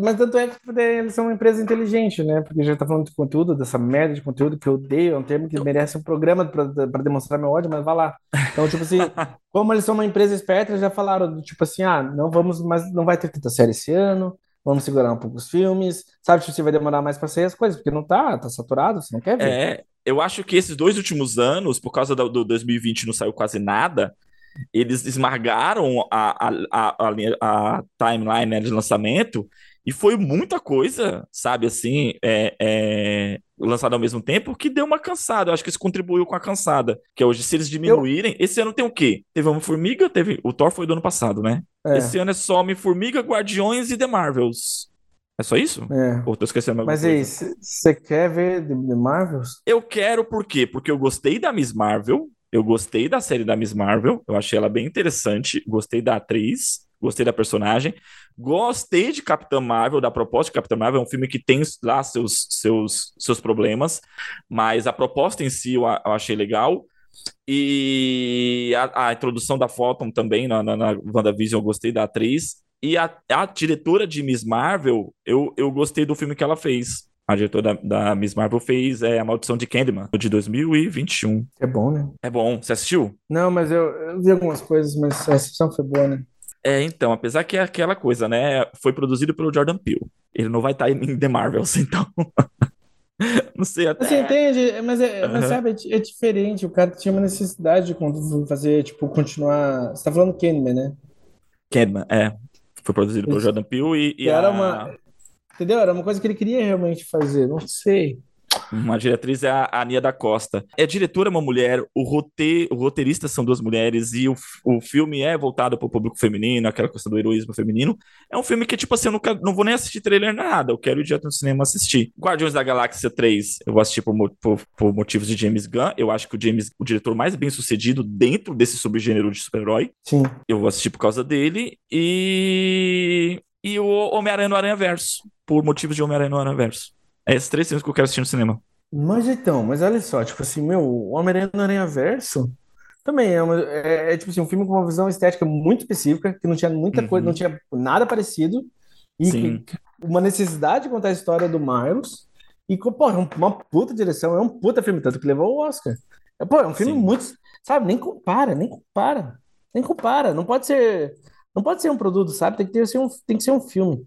[SPEAKER 2] mas tanto é que eles são uma empresa inteligente, né? Porque já tá falando de conteúdo, dessa merda de conteúdo que eu odeio, é um termo que merece um programa para demonstrar meu ódio, mas vai lá. Então, tipo assim, como eles são uma empresa esperta, eles já falaram, tipo assim, ah, não vamos, mas não vai ter tanta série esse ano, vamos segurar um pouco os filmes, sabe? Tipo, você vai demorar mais para sair as coisas, porque não tá, tá saturado, você não quer ver.
[SPEAKER 1] É, eu acho que esses dois últimos anos, por causa do, do 2020 não saiu quase nada, eles esmagaram a, a, a, a timeline né, de lançamento e foi muita coisa, sabe, assim, é, é, lançado ao mesmo tempo, que deu uma cansada. Eu acho que isso contribuiu com a cansada. Que é hoje, se eles diminuírem. Eu... Esse ano tem o quê? Teve Homem-Formiga, teve. O Thor foi do ano passado, né? É. Esse ano é só Homem-Formiga, Guardiões e The Marvels. É só isso?
[SPEAKER 2] É.
[SPEAKER 1] Ou tô esquecendo
[SPEAKER 2] Mas aí, você quer ver The Marvels?
[SPEAKER 1] Eu quero por quê? Porque eu gostei da Miss Marvel, eu gostei da série da Miss Marvel, eu achei ela bem interessante, gostei da atriz, gostei da personagem, gostei de Capitã Marvel, da proposta de Capitã Marvel, é um filme que tem lá seus, seus, seus problemas, mas a proposta em si eu, eu achei legal. E a, a, introdução da Photon também na, na, na WandaVision eu gostei da atriz. E a, a diretora de Miss Marvel, eu, eu gostei do filme que ela fez. A diretora da, da Miss Marvel fez é, A Maldição de Candyman, de 2021.
[SPEAKER 2] É bom, né?
[SPEAKER 1] É bom. Você assistiu?
[SPEAKER 2] Não, mas eu, eu vi algumas coisas, mas a assistão foi boa, né?
[SPEAKER 1] É, então, apesar que é aquela coisa, né? Foi produzido pelo Jordan Peele. Ele não vai estar em The Marvels, então. não sei até.
[SPEAKER 2] Você entende? Mas, é, uhum. mas sabe, é, é, diferente. O cara tinha uma necessidade de fazer, tipo, continuar. Você tá falando Candyman, né?
[SPEAKER 1] Candyman, é. Foi produzido pelo Jordan Peele e, e
[SPEAKER 2] era
[SPEAKER 1] a...
[SPEAKER 2] uma Entendeu? Era uma coisa que ele queria realmente fazer, não sei.
[SPEAKER 1] Uma diretriz é a Ania da Costa. É diretora uma mulher, o, rote, o roteirista são duas mulheres e o, o filme é voltado para o público feminino, aquela questão do heroísmo feminino. É um filme que, tipo assim, eu não, quero, não vou nem assistir trailer nada, eu quero ir direto no cinema assistir. Guardiões da Galáxia 3, eu vou assistir por, por, por motivos de James Gunn. Eu acho que o James, o diretor mais bem sucedido dentro desse subgênero de super-herói.
[SPEAKER 2] Sim.
[SPEAKER 1] Eu vou assistir por causa dele. E e o Homem-Aranha no Aranha Verso, por motivos de Homem-Aranha no Aranha Verso. É esses três filmes que eu quero assistir no cinema.
[SPEAKER 2] Mas então, mas olha só, tipo assim, meu, o Homem-Aranha no Aranha Verso também é, uma, é, é, tipo assim, um filme com uma visão estética muito específica, que não tinha muita uhum. coisa, não tinha nada parecido, e que, uma necessidade de contar a história do Miles, e, pô, é uma puta direção, é um puta filme, tanto que levou o Oscar. É, pô, é um filme Sim. muito, sabe, nem compara, nem compara, nem compara, não pode ser não pode ser um produto, sabe? Tem que, ter, ser, um, tem que ser um filme.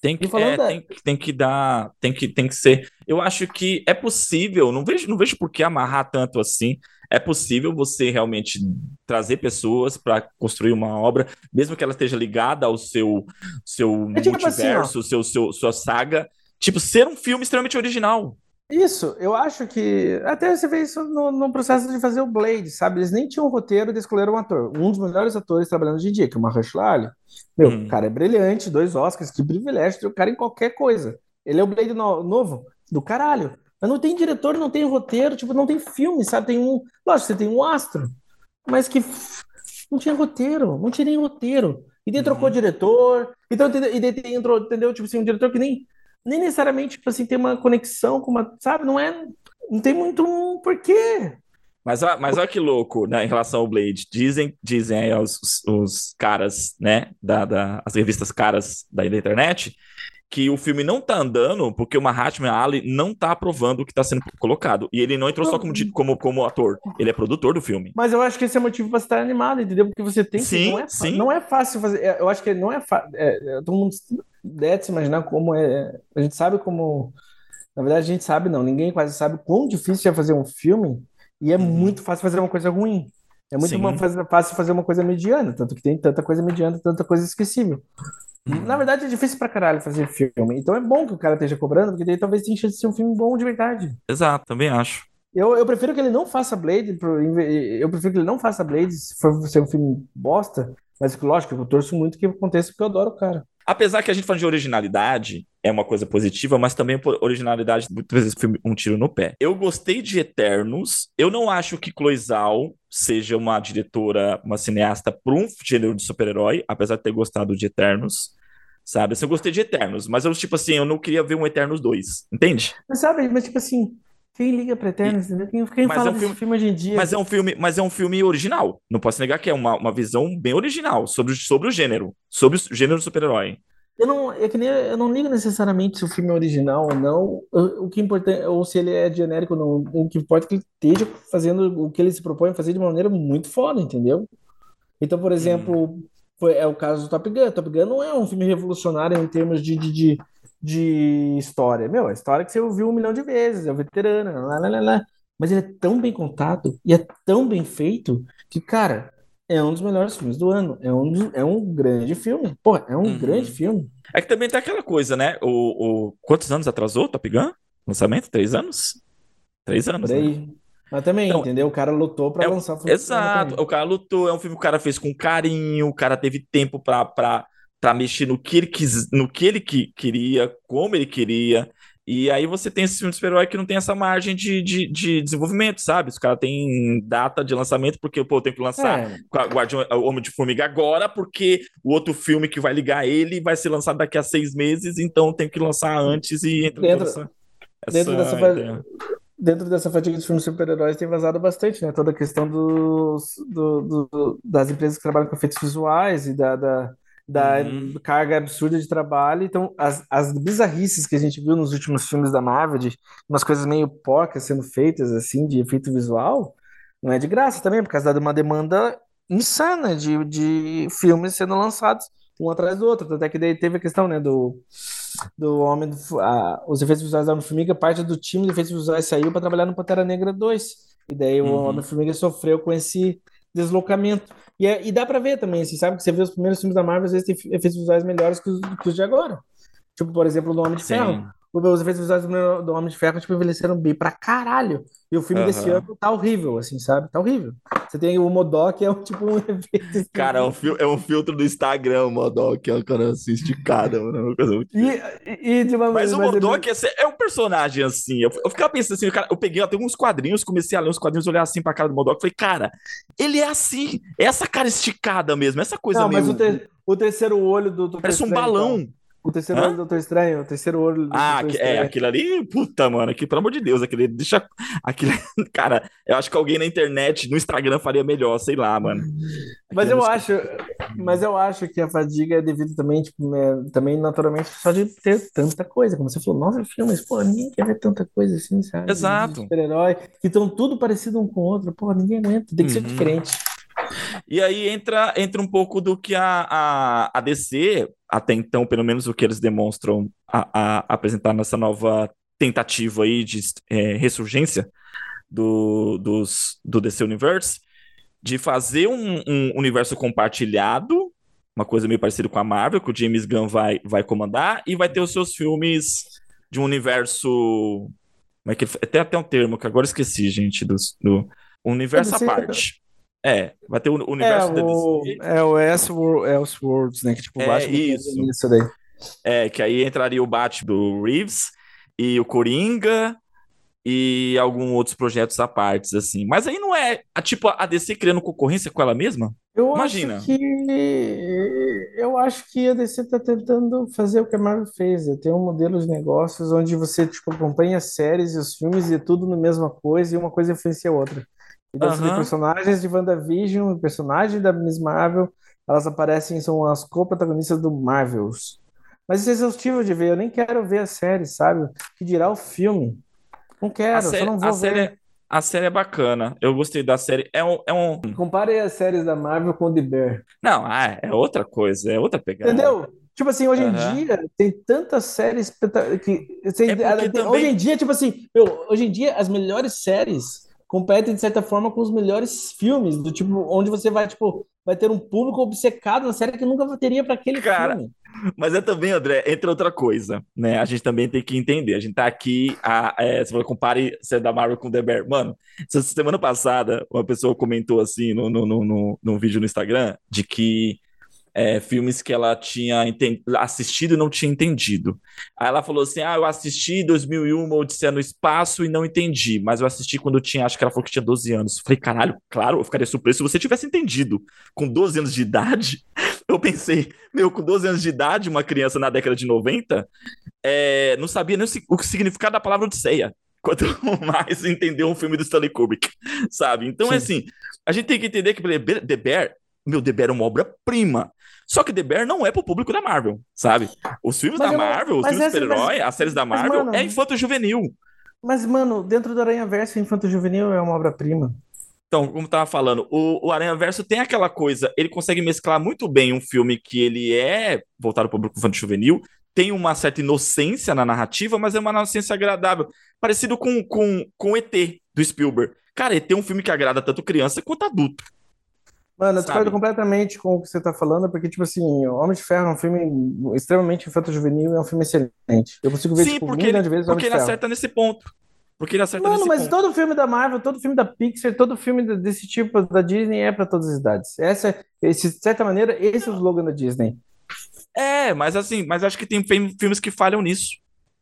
[SPEAKER 1] Tem que, é, da... tem, tem, que dar, tem que, tem que ser. Eu acho que é possível, não vejo, não vejo por que amarrar tanto assim. É possível você realmente trazer pessoas para construir uma obra, mesmo que ela esteja ligada ao seu, seu é tipo assim, multiverso, assim, seu, seu, sua saga. Tipo, ser um filme extremamente original.
[SPEAKER 2] Isso, eu acho que. Até você vê isso no, no, processo de fazer o Blade, sabe? Eles nem tinham um roteiro de escolher um ator. Um dos melhores atores trabalhando hoje em dia, que é o Mahershala Ali. Meu, hum. o cara é brilhante, dois Oscars, que privilégio ter o cara em qualquer coisa. Ele é o Blade no, novo, do caralho. Mas não tem diretor, não tem roteiro, tipo, não tem filme, sabe? Tem um. Lógico, você tem um astro, mas que não tinha roteiro, não tinha nem roteiro. E daí trocou uhum. diretor, então, e daí entrou, entendeu? Tipo assim, um diretor que nem nem necessariamente, tipo assim, tem uma conexão com uma, sabe? Não é, não tem muito um porquê.
[SPEAKER 1] Mas, mas olha que louco, né, em relação ao Blade. Dizem, dizem aí os, os caras, né, da, da, as revistas caras da, da internet, que o filme não tá andando porque o Mahatma Ali não tá aprovando o que tá sendo colocado. E ele não entrou só como, como, como ator, ele é produtor do filme.
[SPEAKER 2] Mas eu acho que esse é motivo pra estar animado, entendeu? Porque você tem que.
[SPEAKER 1] Sim,
[SPEAKER 2] não, é,
[SPEAKER 1] sim.
[SPEAKER 2] não é fácil fazer. É, eu acho que não é fácil. É, todo mundo deve se imaginar como é. A gente sabe como. Na verdade, a gente sabe, não. Ninguém quase sabe quão difícil é fazer um filme e é uhum. muito fácil fazer uma coisa ruim. É muito uma, fácil fazer uma coisa mediana, tanto que tem tanta coisa mediana, tanta coisa esquecível. Uhum. Na verdade, é difícil pra caralho fazer filme. Então é bom que o cara esteja cobrando, porque daí talvez tenha chance de ser um filme bom de verdade.
[SPEAKER 1] Exato, também acho.
[SPEAKER 2] Eu, eu prefiro que ele não faça Blade, eu prefiro que ele não faça Blade se for ser um filme bosta, mas lógico, eu torço muito que aconteça porque eu adoro o cara.
[SPEAKER 1] Apesar que a gente fala de originalidade, é uma coisa positiva, mas também originalidade muitas vezes foi um tiro no pé. Eu gostei de Eternos. Eu não acho que Chloe Zhao seja uma diretora, uma cineasta para um gênero de super-herói, apesar de ter gostado de Eternos. Sabe? Assim, eu gostei de Eternos, mas eu, tipo assim, eu não queria ver um Eternos 2, entende?
[SPEAKER 2] Mas sabe, mas tipo assim, Quem liga pra Eternos, entendeu? Quem, quem
[SPEAKER 1] mas
[SPEAKER 2] fala
[SPEAKER 1] é um
[SPEAKER 2] desse
[SPEAKER 1] filme-
[SPEAKER 2] filme hoje em dia?
[SPEAKER 1] Mas é um filme, mas é um filme original. Não posso negar que é uma, uma visão bem original sobre, sobre o gênero, sobre o gênero super-herói.
[SPEAKER 2] Eu não, é que nem, eu não ligo necessariamente se o filme é original ou não. O, o que importa, ou se ele é genérico ou não. O que importa é que ele esteja fazendo o que ele se propõe a fazer de maneira muito foda, entendeu? Então, por exemplo, foi, é o caso do Top Gun. Top Gun não é um filme revolucionário em termos de, de, de, de história. Meu, a história que você ouviu um milhão de vezes, é o veterano, lá, lá, lá, lá. Mas ele é tão bem contado e é tão bem feito que, cara, é um dos melhores filmes do ano. É um, é um grande filme. Pô, é um
[SPEAKER 1] Uhum.
[SPEAKER 2] grande filme.
[SPEAKER 1] É que também tem aquela coisa, né? O, o... Quantos anos atrasou Top Gun? Lançamento? Três anos? Três anos, né?
[SPEAKER 2] Mas também,
[SPEAKER 1] Então,
[SPEAKER 2] entendeu? O cara lutou pra
[SPEAKER 1] é
[SPEAKER 2] lançar o filme.
[SPEAKER 1] Exato. O cara lutou, é um filme que o cara fez com carinho, o cara teve tempo pra, pra, pra mexer no que ele quis, no que ele que, queria, como ele queria. E aí você tem esse filme de super-herói que não tem essa margem de, de, de desenvolvimento, sabe? Os caras têm data de lançamento, porque, pô, tem que lançar
[SPEAKER 2] É,
[SPEAKER 1] Gua- Guardião, o Homem de Formiga agora, porque o outro filme que vai ligar ele vai ser lançado daqui a seis meses, então tem que lançar antes e entra
[SPEAKER 2] Dentro-
[SPEAKER 1] essa,
[SPEAKER 2] dentro
[SPEAKER 1] essa
[SPEAKER 2] dessa fa-
[SPEAKER 1] ideia.
[SPEAKER 2] dentro dessa fatiga de filmes de super-heróis tem vazado bastante, né? Toda a questão dos, do, do- das empresas que trabalham com efeitos visuais e da, da, da
[SPEAKER 1] Uhum.
[SPEAKER 2] carga absurda de trabalho. Então, as, as bizarrices que a gente viu nos últimos filmes da Marvel, de umas coisas meio porcas sendo feitas, assim, de efeito visual, não é de graça também, por causa de uma demanda insana de, de filmes sendo lançados um atrás do outro. Até que daí teve a questão, né, do do Homem do, a- os efeitos visuais do Homem-Formiga, parte do time de efeitos visuais saiu para trabalhar no Pantera Negra 2. E daí o
[SPEAKER 1] Uhum.
[SPEAKER 2] Homem-Formiga sofreu com esse deslocamento. E, é- e dá para ver também, assim, sabe que você vê os primeiros filmes da Marvel, às vezes tem efeitos visuais melhores que os, que os de agora. Tipo, por exemplo, do Homem de
[SPEAKER 1] Sim.
[SPEAKER 2] Ferro. Os efeitos visuais do, do Homem de Ferro, tipo, envelheceram bem pra caralho. E o filme desse
[SPEAKER 1] Aham.
[SPEAKER 2] ano tá horrível, assim, sabe? Tá horrível. Você tem o Modok, é um, tipo um efeito...
[SPEAKER 1] Cara, é um, é um filtro do Instagram, o Modok, é um cara assim, esticado, mano, é uma coisa muito...
[SPEAKER 2] E, e, de uma
[SPEAKER 1] Mas o
[SPEAKER 2] mas ele-
[SPEAKER 1] Modok é, é um personagem assim. Eu, eu ficava pensando assim, cara, eu peguei até uns quadrinhos, comecei a ler uns quadrinhos, olhar assim pra cara do Modok, falei, cara, ele é assim, é essa cara esticada mesmo, essa coisa
[SPEAKER 2] Não,
[SPEAKER 1] meio.
[SPEAKER 2] mas o, ter- o terceiro olho do Doutor
[SPEAKER 1] Parece um balão.
[SPEAKER 2] então. O terceiro
[SPEAKER 1] Hã?
[SPEAKER 2] olho do Doutor Estranho, o terceiro olho do
[SPEAKER 1] Ah,
[SPEAKER 2] Doutor
[SPEAKER 1] é,
[SPEAKER 2] Estranho.
[SPEAKER 1] aquilo ali, puta, mano, aqui, pelo amor de Deus, aquele, deixa, aquele, cara, eu acho que alguém na internet, no Instagram faria melhor, sei lá, mano.
[SPEAKER 2] Mas
[SPEAKER 1] Aquilo
[SPEAKER 2] eu acho, mas eu acho que a fadiga é devido também, tipo, né, também naturalmente só de ter tanta coisa, como você falou, nove filmes, pô, ninguém quer ver tanta coisa assim, sabe?
[SPEAKER 1] Exato.
[SPEAKER 2] Super-herói, que estão tudo parecido um com o outro, pô, ninguém aguenta, tem que ser
[SPEAKER 1] Uhum.
[SPEAKER 2] diferente.
[SPEAKER 1] E aí entra, entra um pouco do que a, a, a DC, até então, pelo menos o que eles demonstram a, a apresentar nessa nova tentativa aí de é, ressurgência do, dos, do DC Universe, de fazer um, um universo compartilhado, uma coisa meio parecida com a Marvel, que o James Gunn vai, vai comandar, e vai ter os seus filmes de um universo. Como é que ele, tem até um termo que agora esqueci, gente, do, do universo à
[SPEAKER 2] DC
[SPEAKER 1] parte. É, vai ter o
[SPEAKER 2] É
[SPEAKER 1] universo da
[SPEAKER 2] o,
[SPEAKER 1] DC.
[SPEAKER 2] é o Elseworlds, Elseworlds, né, que tipo,
[SPEAKER 1] É,
[SPEAKER 2] Batman
[SPEAKER 1] isso.
[SPEAKER 2] nisso daí.
[SPEAKER 1] É, que aí entraria o Batman do Reeves e o Coringa e alguns outros projetos à parte, assim. Mas aí não é, a, tipo, a DC criando concorrência com ela mesma?
[SPEAKER 2] Eu
[SPEAKER 1] Imagina.
[SPEAKER 2] acho que eu acho que a DC está tentando fazer o que a Marvel fez, é ter um modelo de negócios onde você tipo acompanha as séries e os filmes e é tudo na mesma coisa e uma coisa influencia a outra. Você tem
[SPEAKER 1] Aham.
[SPEAKER 2] personagens de WandaVision e personagens da Miss Marvel, elas aparecem são as co-protagonistas do Marvels. Mas isso é exaustivo de ver, eu nem quero ver a série, sabe? Que dirá o filme. Não
[SPEAKER 1] A
[SPEAKER 2] quero, só
[SPEAKER 1] série,
[SPEAKER 2] não
[SPEAKER 1] a
[SPEAKER 2] vou
[SPEAKER 1] série,
[SPEAKER 2] ver.
[SPEAKER 1] é- a série é bacana. Eu gostei da série. É um, é um...
[SPEAKER 2] Compare as séries da Marvel com o The Bear.
[SPEAKER 1] Não, ah, é outra coisa, é outra pegada.
[SPEAKER 2] Entendeu? Tipo assim, hoje em dia tem tantas séries que tem-
[SPEAKER 1] É porque
[SPEAKER 2] tem-
[SPEAKER 1] também-
[SPEAKER 2] hoje em dia, tipo assim, meu, hoje em dia as melhores séries competem de certa forma com os melhores filmes, do tipo onde você vai tipo vai ter um público obcecado na série que nunca teria para aquele
[SPEAKER 1] Cara,
[SPEAKER 2] filme.
[SPEAKER 1] Mas é também, André, entre outra coisa, né? A gente também tem que entender. A gente tá aqui, a, é, você falou, compare série da Marvel com The Bear. Mano, essa semana passada, uma pessoa comentou assim no, no, no, no, num vídeo no Instagram de que é, filmes que ela tinha assistido e não tinha entendido. Aí ela falou assim: Ah, eu assisti 2001, Odisseia no Espaço e não entendi, mas eu assisti quando eu tinha, acho que ela falou que tinha 12 anos. Falei, caralho, claro, eu ficaria surpreso se você tivesse entendido. Com 12 anos de idade, eu pensei, meu, com 12 anos de idade, uma criança na década de 90, é, não sabia nem o, si- o significado da palavra Odisseia. quanto mais entender um filme do Stanley Kubrick, sabe? Então é assim, a gente tem que entender que The Bear, meu, The Bear é uma obra-prima. Só que The Bear não é pro público da Marvel, sabe? Os filmes mas da Marvel, os filmes super-herói, as séries da Marvel, mano, é infanto-juvenil.
[SPEAKER 2] Mas, mano, dentro do Aranha Verso, infanto-juvenil é uma obra-prima.
[SPEAKER 1] Então, como eu tava falando, o, o Aranha Verso tem aquela coisa, ele consegue mesclar muito bem um filme que ele é voltado para o público infanto-juvenil, tem uma certa inocência na narrativa, mas é uma inocência agradável. Parecido com, com, com ET, do Spielberg. Cara, ET é um filme que agrada tanto criança quanto adulto.
[SPEAKER 2] Mano, eu discordo completamente com o que você tá falando, porque, tipo assim, Homem de Ferro é um filme extremamente infanto-juvenil e é um filme excelente. Eu consigo ver,
[SPEAKER 1] Sim,
[SPEAKER 2] tipo,
[SPEAKER 1] porque ele, de vezes Porque ele Ferro. acerta nesse ponto. Porque ele acerta
[SPEAKER 2] Mano,
[SPEAKER 1] nesse
[SPEAKER 2] mas
[SPEAKER 1] ponto.
[SPEAKER 2] todo filme da Marvel, todo filme da Pixar, todo filme desse tipo da Disney é para todas as idades. Essa, esse, de certa maneira, esse é o slogan da Disney.
[SPEAKER 1] É, mas assim, mas acho que tem filmes que falham nisso.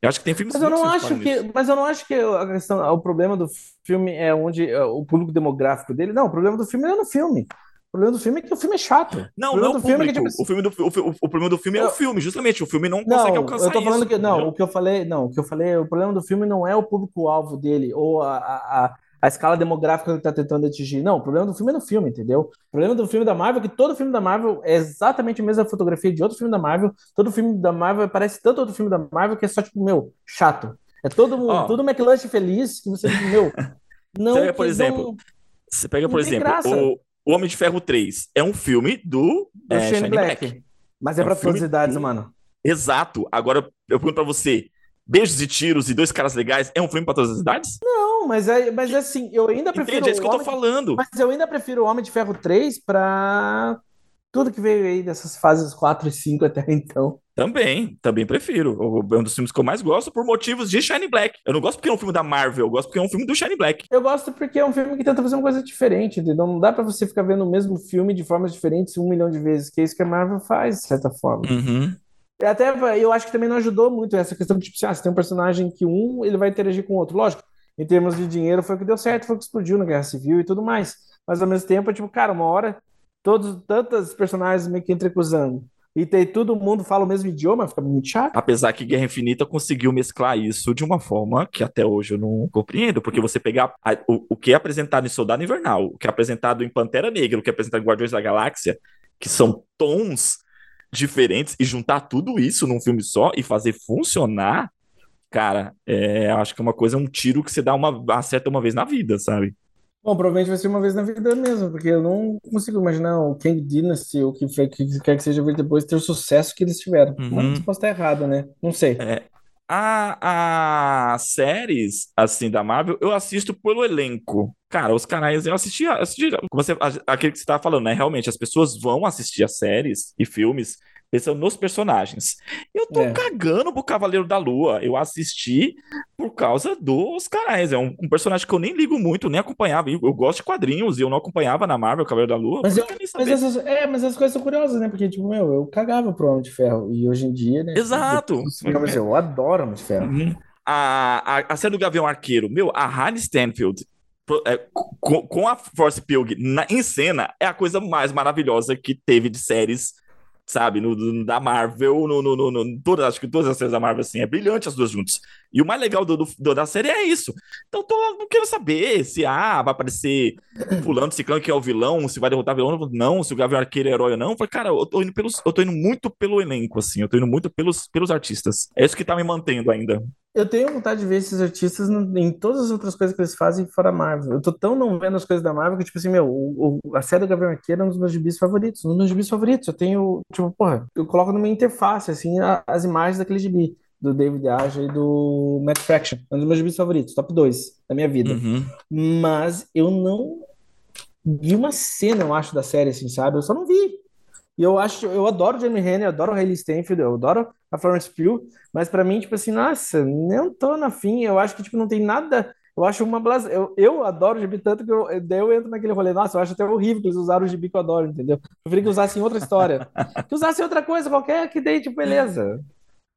[SPEAKER 1] Eu acho que tem filmes
[SPEAKER 2] mas eu não acho que, Mas eu não acho que a questão, o problema do filme é onde é, o público demográfico dele. Não, o problema do filme é no filme. O problema do filme é que o filme é chato.
[SPEAKER 1] Não, não é o filme é que, tipo, o, filme do, o, problema do filme é o filme, justamente. O filme não, não consegue alcançar
[SPEAKER 2] eu tô falando
[SPEAKER 1] isso,
[SPEAKER 2] que não, o que eu falei, não, o que eu falei, o problema do filme não é o público alvo dele ou a, a, a escala demográfica que ele está tentando atingir. Não, o problema do filme é no filme, entendeu? O problema do filme da Marvel é que todo filme da Marvel é exatamente a mesma fotografia de outro filme da Marvel. Todo filme da Marvel parece tanto outro filme da Marvel que é só, tipo, meu, chato. É todo, oh. todo McLanche feliz que você, meu.
[SPEAKER 1] Não, você pega, por exemplo, não, você pega, por exemplo, o, o, Homem de Ferro 3 é um filme do,
[SPEAKER 2] do é, Shane Black. Black. Mas é, é pra um todas as idades, mano.
[SPEAKER 1] Exato. Agora eu pergunto pra você: Beijos e Tiros e Dois Caras Legais é um filme pra todas as idades?
[SPEAKER 2] Não, mas é, mas é assim, eu ainda prefiro.
[SPEAKER 1] Entende? É isso que eu tô falando.
[SPEAKER 2] Mas eu ainda prefiro o Homem de Ferro 3 pra tudo que veio aí dessas fases 4 e 5 até então.
[SPEAKER 1] Também, também prefiro. É um dos filmes que eu mais gosto por motivos de Shine Black. Eu não gosto porque é um filme da Marvel, eu gosto porque é um filme do Shine Black.
[SPEAKER 2] Eu gosto porque é um filme que tenta fazer uma coisa diferente, entendeu? Não dá para você ficar vendo o mesmo filme de formas diferentes um milhão de vezes, que é isso que a Marvel faz, de certa forma.
[SPEAKER 1] Uhum.
[SPEAKER 2] Até eu acho que também não ajudou muito essa questão de, tipo, ah, você tem um personagem que um ele vai interagir com o outro. Lógico, em termos de dinheiro foi o que deu certo, foi o que explodiu na Guerra Civil e tudo mais. Mas ao mesmo tempo, tipo, cara, uma hora todos tantos personagens meio que entrecruzando. E tem todo mundo fala o mesmo idioma, fica muito chato.
[SPEAKER 1] Apesar que Guerra Infinita conseguiu mesclar isso de uma forma que até hoje eu não compreendo, porque você pegar a, o, o que é apresentado em Soldado Invernal, o que é apresentado em Pantera Negra, o que é apresentado em Guardiões da Galáxia, que são tons diferentes e juntar tudo isso num filme só e fazer funcionar, cara, é, acho que é uma coisa, um tiro que você dá uma acerta uma vez na vida, sabe?
[SPEAKER 2] Bom, provavelmente vai ser uma vez na vida mesmo, porque eu não consigo imaginar o Kang Dynasty ou o que, que quer que seja ver depois ter o sucesso que eles tiveram. Uhum. Mas posso estar errado, né? Não sei.
[SPEAKER 1] É, a, a séries, assim, da Marvel, eu assisto pelo elenco. Cara, os canais, eu assisti, assisti você, aquele que você estava falando, né? Realmente, as pessoas vão assistir as séries e filmes pensando nos personagens. Eu tô é. cagando pro Cavaleiro da Lua. Eu assisti por causa dos canais. É um, um, personagem que eu nem ligo muito, nem acompanhava. Eu, eu, gosto de quadrinhos e eu não acompanhava na Marvel, Cavaleiro da Lua.
[SPEAKER 2] Mas, eu, mas, essas, é, mas as coisas são curiosas, né? Porque, tipo, meu, eu cagava pro Homem de Ferro. E hoje em dia, né?
[SPEAKER 1] Exato.
[SPEAKER 2] Eu, eu adoro Homem de Ferro. Uhum.
[SPEAKER 1] A, a, a série do Gavião Arqueiro, meu, a Halle Stanfield é, com, com, a Force Pug na, em cena é a coisa mais maravilhosa que teve de séries sabe? No, no, da Marvel, no, no, no, todas, acho que todas as séries da Marvel, assim, é brilhante as duas juntas. E o mais legal do, do, da série é isso. Então, tô, não quero saber se, ah, vai aparecer fulano, ciclano que é o vilão, se vai derrotar o vilão, não, se o Gavião Arqueiro é herói ou não. Cara, eu tô indo pelos, eu tô indo muito pelo elenco, assim, eu tô indo muito pelos, pelos artistas. É isso que tá me mantendo ainda.
[SPEAKER 2] Eu tenho vontade de ver esses artistas em todas as outras coisas que eles fazem fora Marvel. Eu tô tão não vendo as coisas da Marvel que, tipo assim, meu, o, o, a série do Gavião Arqueiro é um dos meus gibis favoritos. Um dos meus gibis favoritos. Eu tenho, tipo, porra, eu coloco numa interface, assim, a, as imagens daquele gibi, do David Aja e do Matt Fraction. É um dos meus gibis favoritos, top 2 da minha vida.
[SPEAKER 1] Uhum.
[SPEAKER 2] Mas eu não vi uma cena, eu acho, da série, assim, sabe? Eu só não vi. E eu acho, eu adoro Jamie Renner, eu adoro Hayley Steinfeld, eu adoro a Florence Pugh, mas para mim, tipo assim, nossa, não tô na fim, eu acho que, tipo, não tem nada, eu acho uma blas... eu, eu adoro o gibi tanto que eu, daí eu entro naquele rolê, nossa, eu acho até horrível que eles usaram o gibi que eu adoro, entendeu? Eu preferia que usassem outra história, que usassem outra coisa qualquer, que daí, tipo, beleza.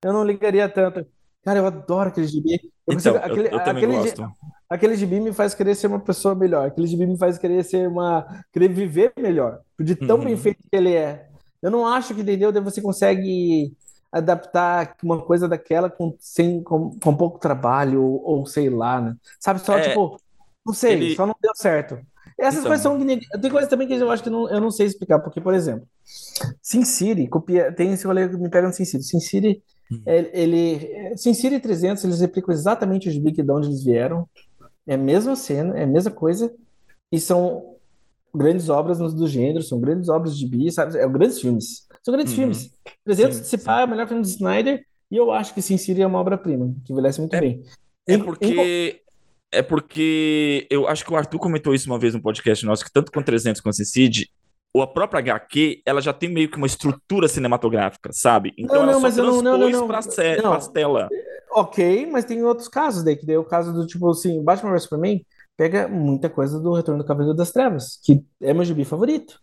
[SPEAKER 2] Eu não ligaria tanto. Cara, eu adoro aquele gibi.
[SPEAKER 1] Eu então, consigo, aquele, eu, eu também aquele, gosto.
[SPEAKER 2] Aquele gibi me faz querer ser uma pessoa melhor. Aquele gibi me faz querer ser uma. querer viver melhor. De tão uhum. bem feito que ele é. Eu não acho que, entendeu? Você consegue adaptar uma coisa daquela com, sem, com, com pouco trabalho, ou, ou sei lá, né? Sabe, só
[SPEAKER 1] É,
[SPEAKER 2] tipo, não sei,
[SPEAKER 1] ele.
[SPEAKER 2] só não deu certo. Essas coisas
[SPEAKER 1] Então.
[SPEAKER 2] são. Tem coisas também que eu acho que não, eu não sei explicar, porque, por exemplo, Sin City, copia, tem esse rolê que me pega no Sin City. Sin City,
[SPEAKER 1] Hum.
[SPEAKER 2] ele, ele- Sin City 300, eles replicam exatamente os gibi de onde eles vieram. É a mesma cena, é a mesma coisa, e são grandes obras do gênero, são grandes obras de bi, sabe? É grandes filmes. São grandes
[SPEAKER 1] Uhum.
[SPEAKER 2] filmes. 300,
[SPEAKER 1] Sim,
[SPEAKER 2] se pá, é o melhor filme do Snyder, e eu acho que Sin City é uma obra-prima, que envelhece muito
[SPEAKER 1] É,
[SPEAKER 2] bem.
[SPEAKER 1] é
[SPEAKER 2] Em- em-
[SPEAKER 1] porque. É porque eu acho que o Arthur comentou isso uma vez no podcast nosso, que tanto com 300 quanto Cid, ou a própria HQ, ela já tem meio que uma estrutura cinematográfica, sabe? Então
[SPEAKER 2] Não,
[SPEAKER 1] ela
[SPEAKER 2] não, mas eu não, não, não,
[SPEAKER 1] transpôs
[SPEAKER 2] não.
[SPEAKER 1] sé-
[SPEAKER 2] Não,
[SPEAKER 1] pras tela.
[SPEAKER 2] ok, mas tem outros casos daí, que daí é o caso do tipo assim, Batman vs Superman pega muita coisa do Retorno do Cavaleiro das Trevas, que é meu gibi favorito.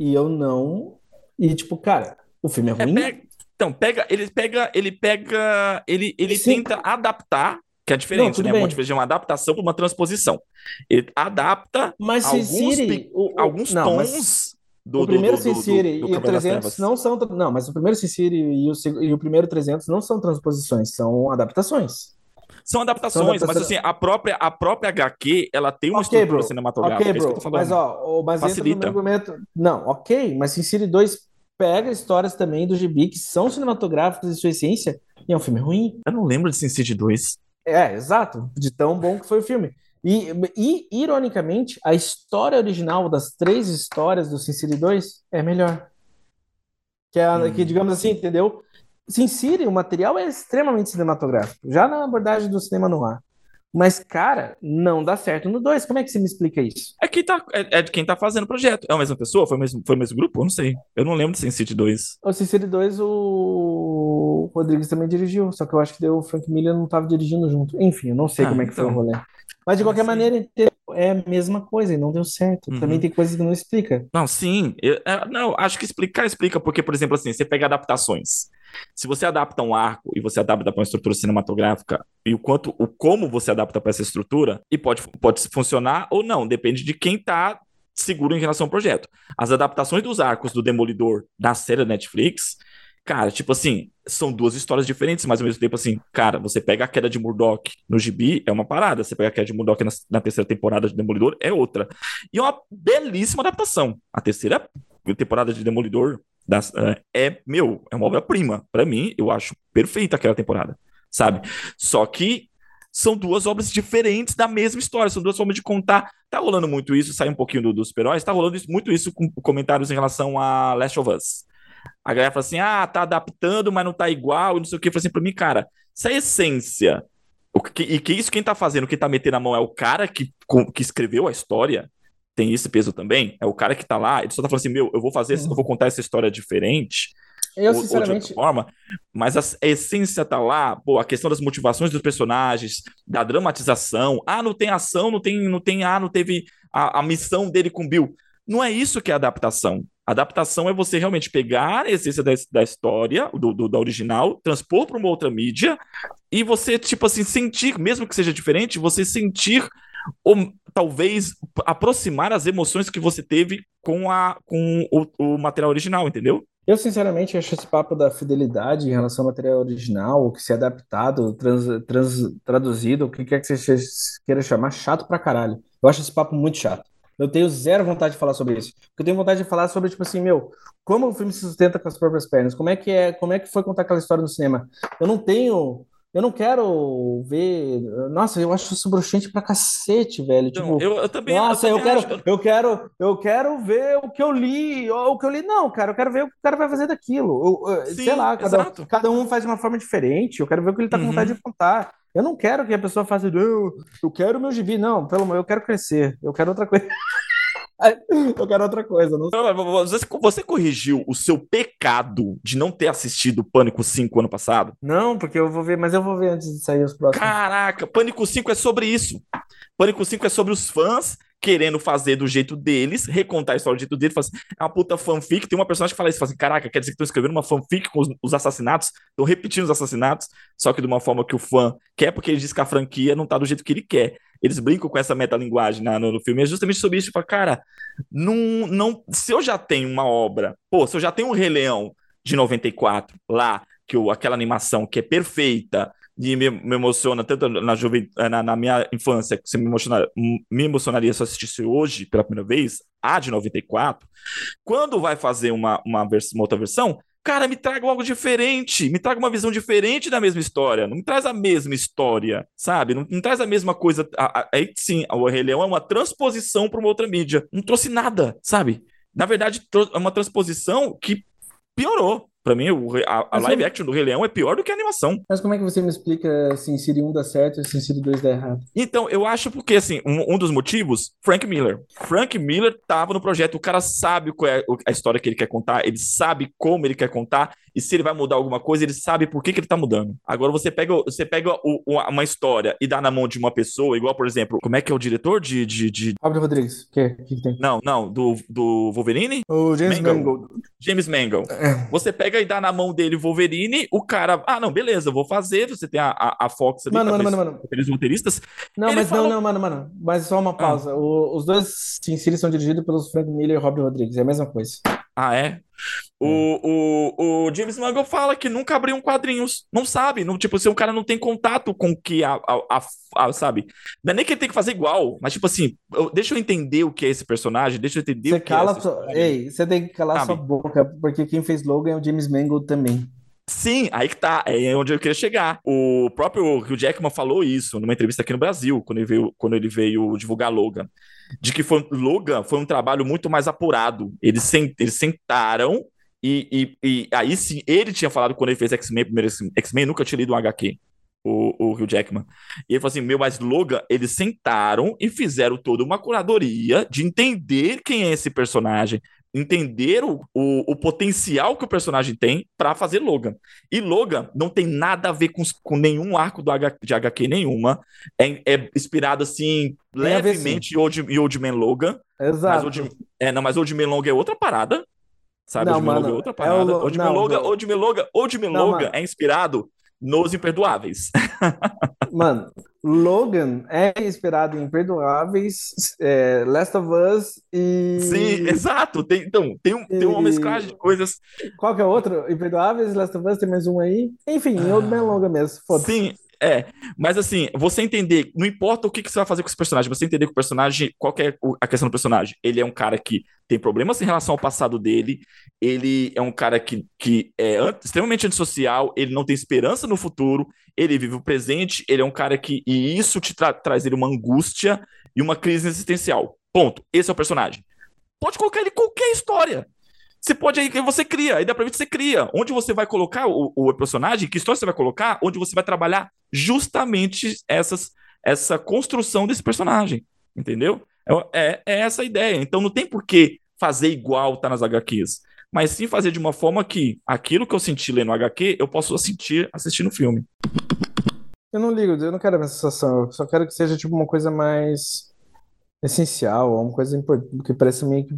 [SPEAKER 2] E eu não. E tipo, cara, o filme é
[SPEAKER 1] É,
[SPEAKER 2] ruim?
[SPEAKER 1] pega- então, pega, ele pega, ele pega, ele, ele
[SPEAKER 2] Sim.
[SPEAKER 1] tenta adaptar, que é diferente, né?
[SPEAKER 2] bem.
[SPEAKER 1] Diferença de uma adaptação para uma transposição. Ele adapta
[SPEAKER 2] Mas
[SPEAKER 1] alguns,
[SPEAKER 2] City. o-
[SPEAKER 1] alguns
[SPEAKER 2] não,
[SPEAKER 1] tons do,
[SPEAKER 2] o primeiro
[SPEAKER 1] do, do, do,
[SPEAKER 2] e o
[SPEAKER 1] Cavaleiro das
[SPEAKER 2] 300
[SPEAKER 1] Trevas.
[SPEAKER 2] não são. Não, mas o primeiro Sin City e o, e o primeiro 300 não são transposições, são adaptações.
[SPEAKER 1] São
[SPEAKER 2] São
[SPEAKER 1] adaptações, mas
[SPEAKER 2] adaptações.
[SPEAKER 1] assim, a própria, a própria HQ, ela tem uma
[SPEAKER 2] Ok,
[SPEAKER 1] estrutura
[SPEAKER 2] bro.
[SPEAKER 1] cinematográfica,
[SPEAKER 2] Ok,
[SPEAKER 1] é
[SPEAKER 2] bro. Mas, ó, mas entra no
[SPEAKER 1] Facilita.
[SPEAKER 2] Não, ok, mas Sin City 2 pega histórias também do gibi que são cinematográficas em sua essência e é um filme ruim.
[SPEAKER 1] Eu não lembro de Sin City 2.
[SPEAKER 2] É, exato, de tão bom que foi o filme. E, e, ironicamente, a história original das três histórias do Sin City 2 é melhor. Que, é, a- que
[SPEAKER 1] Hum.
[SPEAKER 2] digamos assim, entendeu? Sin City, o material é extremamente cinematográfico, já na abordagem do cinema no ar. Mas, cara, não dá certo no 2. Como é que você me explica isso?
[SPEAKER 1] É, quem tá, é, é de quem tá fazendo o projeto. É a mesma pessoa? Foi o mesmo, foi o mesmo grupo? Eu não sei. Eu não lembro de Sin City 2.
[SPEAKER 2] O Sin City 2, o Rodrigues também dirigiu, só que eu acho que deu, o Frank Miller não estava dirigindo junto. Enfim, eu não sei
[SPEAKER 1] Ah,
[SPEAKER 2] como é que foi o
[SPEAKER 1] então.
[SPEAKER 2] rolê. Mas de qualquer
[SPEAKER 1] Sim.
[SPEAKER 2] maneira, é a mesma coisa e não deu certo. Também
[SPEAKER 1] Uhum.
[SPEAKER 2] tem coisas que não explica.
[SPEAKER 1] Não, sim. Eu- é, não, acho que explicar explica, porque, por exemplo, assim, você pega adaptações. Se você adapta um arco e você adapta para uma estrutura cinematográfica, e o quanto, o como você adapta para essa estrutura, e pode, pode funcionar ou não, depende de quem tá seguro em relação ao projeto. As adaptações dos arcos do Demolidor da série da Netflix, cara, tipo assim, são duas histórias diferentes, mas ao mesmo tempo, assim, cara, você pega a queda de Murdoch no gibi, é uma parada. Você pega a queda de Murdoch na, na terceira temporada de Demolidor, é outra. E é uma belíssima adaptação. A terceira temporada de Demolidor das- é, é, meu, é uma obra-prima. Pra mim, eu acho perfeita aquela temporada, sabe? Só que são duas obras diferentes da mesma história, são duas formas de contar. Tá rolando muito isso, sai um pouquinho do- dos super-heróis, tá rolando isso- muito isso com comentários em relação a Last of Us. A galera fala assim: ah, tá adaptando, mas não tá igual, e não sei o que. Eu falei assim pra mim, cara, se a essência. O que, e que isso quem tá fazendo, quem tá metendo a mão é o cara que, com- que escreveu a história, tem esse peso também. É o cara que tá lá, ele só tá falando assim: meu, eu vou fazer, eu vou contar essa história diferente,
[SPEAKER 2] Eu,
[SPEAKER 1] ou, ou de outra
[SPEAKER 2] sinceramente,
[SPEAKER 1] forma, mas a, a essência tá lá, pô, a questão das motivações dos personagens, da dramatização. Ah, não tem ação, não tem, não tem, ah, não teve a, a missão dele com Bill. Não é isso que é adaptação. Adaptação é você realmente pegar a essência da, da história, do, do- da original, transpor para uma outra mídia e você, tipo assim, sentir, mesmo que seja diferente, você sentir ou talvez aproximar as emoções que você teve com, a, com o, o material original, entendeu?
[SPEAKER 2] eu sinceramente acho esse papo da fidelidade em relação ao material original, o que se é adaptado, trans, trans- traduzido, o que quer que você queira chamar, chato pra caralho. Eu acho esse papo muito chato. Eu tenho zero vontade de falar sobre isso. Eu tenho vontade de falar sobre, tipo assim, meu, como o filme se sustenta com as próprias pernas, como é que é, como é que foi contar aquela história no cinema. Eu não tenho, eu não quero ver. Nossa, eu acho isso bruxante pra cacete, velho. Tipo,
[SPEAKER 1] eu, eu também,
[SPEAKER 2] nossa,
[SPEAKER 1] eu
[SPEAKER 2] eu
[SPEAKER 1] também
[SPEAKER 2] quero,
[SPEAKER 1] acho-
[SPEAKER 2] eu quero, eu quero ver o que eu li, ou o que eu li, não, cara, eu quero ver o que o cara vai fazer daquilo. Eu- eu-
[SPEAKER 1] Sim,
[SPEAKER 2] sei lá, cada,
[SPEAKER 1] exato.
[SPEAKER 2] cada um faz de uma forma diferente. Eu quero ver o que ele tá com
[SPEAKER 1] Uhum.
[SPEAKER 2] vontade de contar. Eu não quero que a pessoa faça, não, eu quero meu gibi, não, pelo amor, eu quero crescer, eu quero outra coisa. Eu quero outra coisa, não
[SPEAKER 1] Você, você corrigiu o seu pecado de não ter assistido Pânico 5 ano passado?
[SPEAKER 2] Não, porque eu vou ver, mas eu vou ver antes de sair os próximos.
[SPEAKER 1] Caraca, Pânico 5 é sobre isso. Pânico 5 é sobre os fãs querendo fazer do jeito deles, recontar a história do jeito deles. Assim, é uma puta fanfic. Tem uma personagem que fala isso, fala assim, caraca, quer dizer que estão escrevendo uma fanfic com os, os assassinatos, estão repetindo os assassinatos, só que de uma forma que o fã quer, porque ele diz que a franquia não tá do jeito que ele quer. Eles brincam com essa metalinguagem na- no, no filme. É justamente sobre isso. Tipo, cara, não, não, se eu já tenho uma obra, pô, se eu já tenho um Rei Leão de 94 lá, que eu, aquela animação que é perfeita e me, me emociona tanto na, juve, na, na, minha infância, que me, emociona, me emocionaria se eu assistisse hoje pela primeira vez, a de 94, quando vai fazer uma, uma, vers uma outra versão, cara, me traga algo diferente, me traga uma visão diferente da mesma história, não me traz a mesma história, sabe? Não, não traz a mesma coisa. Aí sim, o Rei Leão é uma transposição para uma outra mídia, não trouxe nada, sabe? Na verdade, é uma transposição que piorou. Pra mim, o, a, a live action do Rei Leão é pior do que a animação.
[SPEAKER 2] Mas como é que você me explica se Siri 1 dá certo e se Siri 2 dá errado?
[SPEAKER 1] Então, eu acho porque, assim, um, um, dos motivos, Frank Miller. Frank Miller tava no projeto, o cara sabe qual é a história que ele quer contar, ele sabe como ele quer contar, e se ele vai mudar alguma coisa, ele sabe por que, que ele tá mudando. Agora, você pega, você pega o, uma história e dá na mão de uma pessoa, igual, por exemplo, como é que é o diretor de... de, de...
[SPEAKER 2] Fábio Rodrigues, o que, que, que tem?
[SPEAKER 1] Não, não, do, do Wolverine?
[SPEAKER 2] O James Mangold. Mangold.
[SPEAKER 1] James Mangold. É. Você pega e dá na mão dele Wolverine, o cara, ah, não, beleza, vou fazer, você tem a, a, a Fox
[SPEAKER 2] ali, mano, mano, mano, mano.
[SPEAKER 1] aqueles roteiristas.
[SPEAKER 2] Não, mas falou... não, não, mano, mano, mas só uma ah. pausa. Ah. O, os dois Sin City são dirigidos pelos Frank Miller e Robert Rodrigues, é a mesma coisa.
[SPEAKER 1] Ah, é? O, é. o, o James Mangold fala que nunca abriu quadrinhos. Não sabe. Não, tipo, se o cara não tem contato com que a, a, a, a, Sabe? Não é nem que ele tem que fazer igual, mas tipo assim, eu, deixa eu entender o que é esse personagem, deixa eu entender
[SPEAKER 2] você
[SPEAKER 1] o que
[SPEAKER 2] cala é sua, Ei, você tem que calar sabe? sua boca, porque quem fez Logan é o James Mangold também.
[SPEAKER 1] Sim, aí que tá, é onde eu queria chegar. O próprio Hugh Jackman falou isso numa entrevista aqui no Brasil, quando ele veio, quando ele veio divulgar Logan, de que foi, Logan foi um trabalho muito mais apurado. Eles, sent, eles sentaram e, e, e, aí sim, ele tinha falado quando ele fez X-Men, primeiro X-Men, nunca tinha lido um HQ, o, o Hugh Jackman. E ele falou assim: meu, mas Logan, eles sentaram e fizeram toda uma curadoria de entender quem é esse personagem, entender o, o, o, potencial que o personagem tem para fazer Logan. E Logan não tem nada a ver com, com nenhum arco do H, de HQ nenhuma. É, é inspirado assim levemente em Old, Old Man Logan.
[SPEAKER 2] Exato. Mas
[SPEAKER 1] Old, é, não, mas Old Man Logan é outra parada. Sabe? Não, Old Man Logan é outra parada. É o... Logan é inspirado nos Imperdoáveis.
[SPEAKER 2] Mano, Logan é inspirado em Imperdoáveis, é, Last of Us e.
[SPEAKER 1] Sim, exato. Tem, então, tem, um, e... tem uma mesclagem de coisas.
[SPEAKER 2] Qual que é outro? Imperdoáveis, Last of Us, tem mais um aí. Enfim, ah, Old Man Logan mesmo.
[SPEAKER 1] Sim, é, mas assim, você entender, não importa o que, que você vai fazer com esse personagem, você entender que o personagem, qual é a questão do personagem? Ele é um cara que tem problemas em relação ao passado dele, ele é um cara que, que é extremamente antissocial, ele não tem esperança no futuro, ele vive o presente, ele é um cara que. E isso te tra traz ele uma angústia e uma crise existencial. Ponto. Esse é o personagem. Pode colocar ele em qualquer história. Você pode aí, você cria, aí dá pra ver que você cria. Onde você vai colocar o, o personagem, que história você vai colocar, onde você vai trabalhar justamente essas, essa construção desse personagem. Entendeu? É, é, é essa a ideia. Então não tem por que fazer igual tá nas HQs. Mas sim fazer de uma forma que aquilo que eu senti lendo HQ, eu posso sentir assistindo o filme.
[SPEAKER 2] Eu não ligo, eu não quero essa sensação. Eu só quero que seja tipo uma coisa mais essencial, uma coisa que parece meio que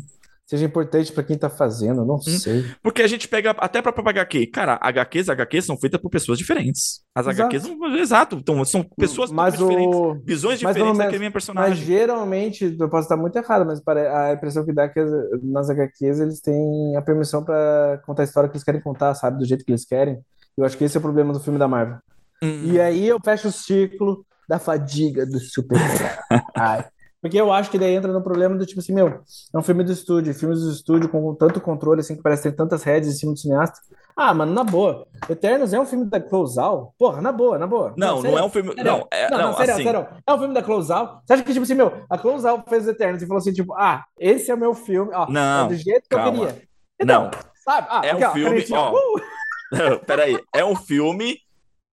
[SPEAKER 2] seja importante para quem tá fazendo, não hum. sei.
[SPEAKER 1] Porque a gente pega até para própria HQ. Cara, HQs, HQs são feitas por pessoas diferentes. As exato. HQs são, exato, então são pessoas
[SPEAKER 2] mas diferentes,
[SPEAKER 1] visões mas diferentes daquele mesmo personagem.
[SPEAKER 2] Mas geralmente, eu posso estar muito errado, mas a impressão que dá é que nas HQs eles têm a permissão para contar a história que eles querem contar, sabe, do jeito que eles querem. Eu acho que esse é o problema do filme da Marvel. Hum. E aí eu fecho o ciclo da fadiga do super-herói. Porque eu acho que daí entra no problema do tipo assim, meu, é um filme do estúdio, filmes do estúdio com tanto controle, assim, que parece ter tantas redes em cima do cineasta. Ah, mano, na boa. Eternos é um filme da Closeout? Porra, na boa, na boa.
[SPEAKER 1] Não, não, não é um filme. Não, é, não, não, não sério, assim... sério.
[SPEAKER 2] É um filme da Closeout? Você acha que, tipo assim, meu, a Closeout fez Eternos e falou assim, tipo, ah, esse é o meu filme, ó,
[SPEAKER 1] não,
[SPEAKER 2] é do jeito que
[SPEAKER 1] calma.
[SPEAKER 2] eu queria.
[SPEAKER 1] Então, não. Sabe? Ah,
[SPEAKER 2] é
[SPEAKER 1] um ó, filme, ó. Uh! Peraí, é um filme.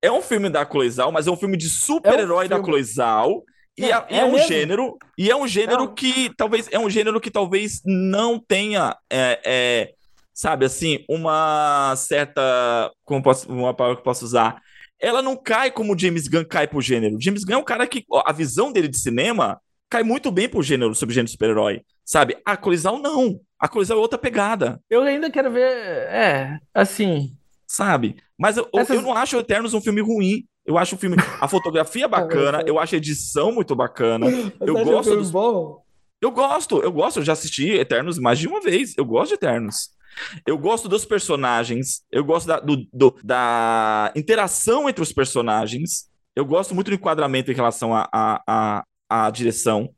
[SPEAKER 1] É um filme da Cloizal, mas é um filme de super-herói é um da Cloizal e é, é, é um mesmo? gênero, e é um gênero é. que talvez é um gênero que talvez não tenha, é, é, sabe assim, uma certa, como posso, uma palavra que posso usar, ela não cai como o James Gunn cai pro gênero. O James Gunn é um cara que ó, a visão dele de cinema cai muito bem pro gênero, sobre gênero super-herói, sabe? A Colisão não. A Colisão é outra pegada.
[SPEAKER 2] Eu ainda quero ver, é, assim,
[SPEAKER 1] sabe? Mas eu, Essas... eu não acho Eternos um filme ruim. Eu acho o filme. A fotografia é bacana, eu acho a edição muito bacana. Eu gosto. Dos...
[SPEAKER 2] Bom?
[SPEAKER 1] Eu gosto, eu gosto, eu já assisti Eternos mais de uma vez. Eu gosto de Eternos. Eu gosto dos personagens, eu gosto da, do, do, da interação entre os personagens, eu gosto muito do enquadramento em relação à a, a, a, a, direção.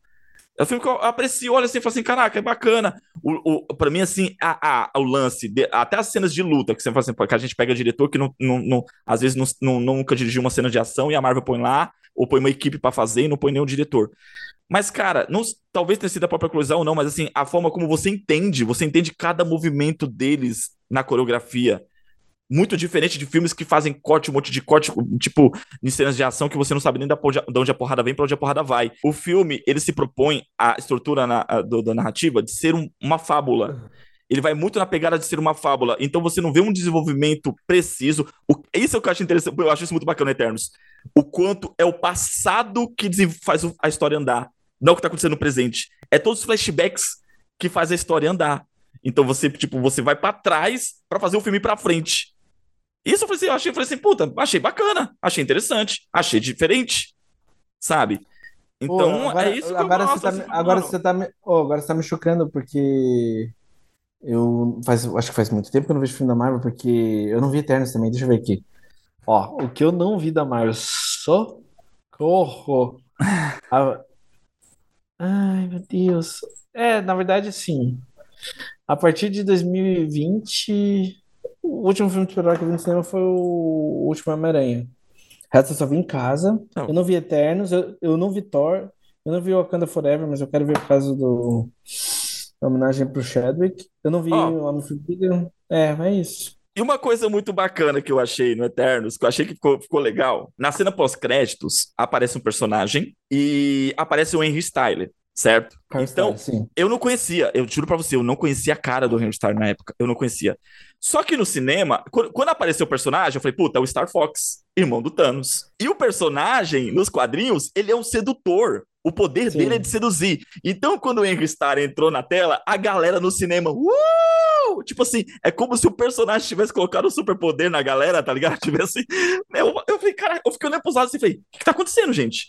[SPEAKER 1] É um filme que eu aprecio, olha assim, e falo assim, caraca, é bacana. O, o, pra mim, assim, a, a, o lance, de, até as cenas de luta, que você fala assim, que a gente pega diretor que não, não, não às vezes não, não, nunca dirigiu uma cena de ação e a Marvel põe lá, ou põe uma equipe para fazer e não põe nenhum diretor. Mas, cara, não, talvez tenha sido a própria colisão ou não, mas assim, a forma como você entende, você entende cada movimento deles na coreografia muito diferente de filmes que fazem corte, um monte de corte, tipo, em cenas de ação que você não sabe nem da, de onde a porrada vem para onde a porrada vai. O filme, ele se propõe, a estrutura na, a, do, da narrativa, de ser um, uma fábula. Ele vai muito na pegada de ser uma fábula. Então você não vê um desenvolvimento preciso. O, isso é o que eu acho interessante. Eu acho isso muito bacana, Eternos. O quanto é o passado que faz a história andar. Não o que tá acontecendo no presente. É todos os flashbacks que faz a história andar. Então você, tipo, você vai para trás para fazer o filme para frente. Isso eu falei assim, eu achei, eu falei assim, puta, achei bacana, achei interessante, achei diferente, sabe? Então,
[SPEAKER 2] Pô, agora,
[SPEAKER 1] é isso que
[SPEAKER 2] agora
[SPEAKER 1] eu gosto.
[SPEAKER 2] Você tá,
[SPEAKER 1] assim,
[SPEAKER 2] agora, você tá, me- oh, agora você tá me chocando, porque eu faz, acho que faz muito tempo que eu não vejo filme da Marvel, porque eu não vi Eternos também, deixa eu ver aqui. Ó, o que eu não vi da Marvel, socorro! A- Ai, meu Deus. É, na verdade, sim. A partir de 2020, o último filme de super-herói que eu vi no cinema foi o último Homem-Aranha. O resto eu só vi em casa.
[SPEAKER 1] Não.
[SPEAKER 2] Eu não vi Eternos, eu, eu não vi Thor, eu não vi Wakanda Forever, mas eu quero ver por causa do da homenagem pro Chadwick. Eu não vi
[SPEAKER 1] Ó.
[SPEAKER 2] o Homem-Formiga. É, é isso.
[SPEAKER 1] E uma coisa muito bacana que eu achei no Eternos, que eu achei que ficou, ficou legal, na cena pós-créditos, aparece um personagem e aparece o Henry Styler, certo? Então,
[SPEAKER 2] sim.
[SPEAKER 1] eu não conhecia, eu juro pra você, eu não conhecia a cara do Henry Styler na época, eu não conhecia. Só que no cinema, quando, apareceu o personagem, eu falei, puta, é o Star Fox, irmão do Thanos. E o personagem, nos quadrinhos, ele é um sedutor. O poder
[SPEAKER 2] Sim.
[SPEAKER 1] dele é de seduzir. Então, quando o Henry Styler entrou na tela, a galera no cinema, uh! Tipo assim, é como se o personagem tivesse colocado o superpoder na galera, tá ligado? Tivesse. Eu, eu falei, cara, eu fiquei olhando pros lados e falei, o que tá acontecendo, gente?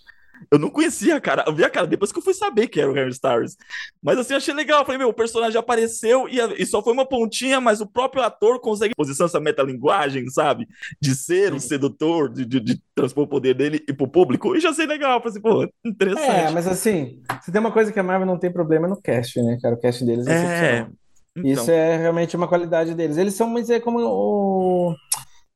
[SPEAKER 1] Eu não conhecia a cara, eu vi a cara depois que eu fui saber que era o Harry Styles. Mas assim, achei legal. Eu falei, meu, o personagem apareceu e, a- e só foi uma pontinha, mas o próprio ator consegue posição essa metalinguagem, sabe? De ser o
[SPEAKER 2] Sim.
[SPEAKER 1] sedutor, de, de, de transpor o poder dele e pro público. E já achei legal. Eu falei assim, pô, interessante.
[SPEAKER 2] É, mas assim, se tem uma coisa que a Marvel não tem problema é no cast, né, cara? O cast deles é
[SPEAKER 1] É, então.
[SPEAKER 2] Isso é realmente uma qualidade deles. Eles são, mas é como o.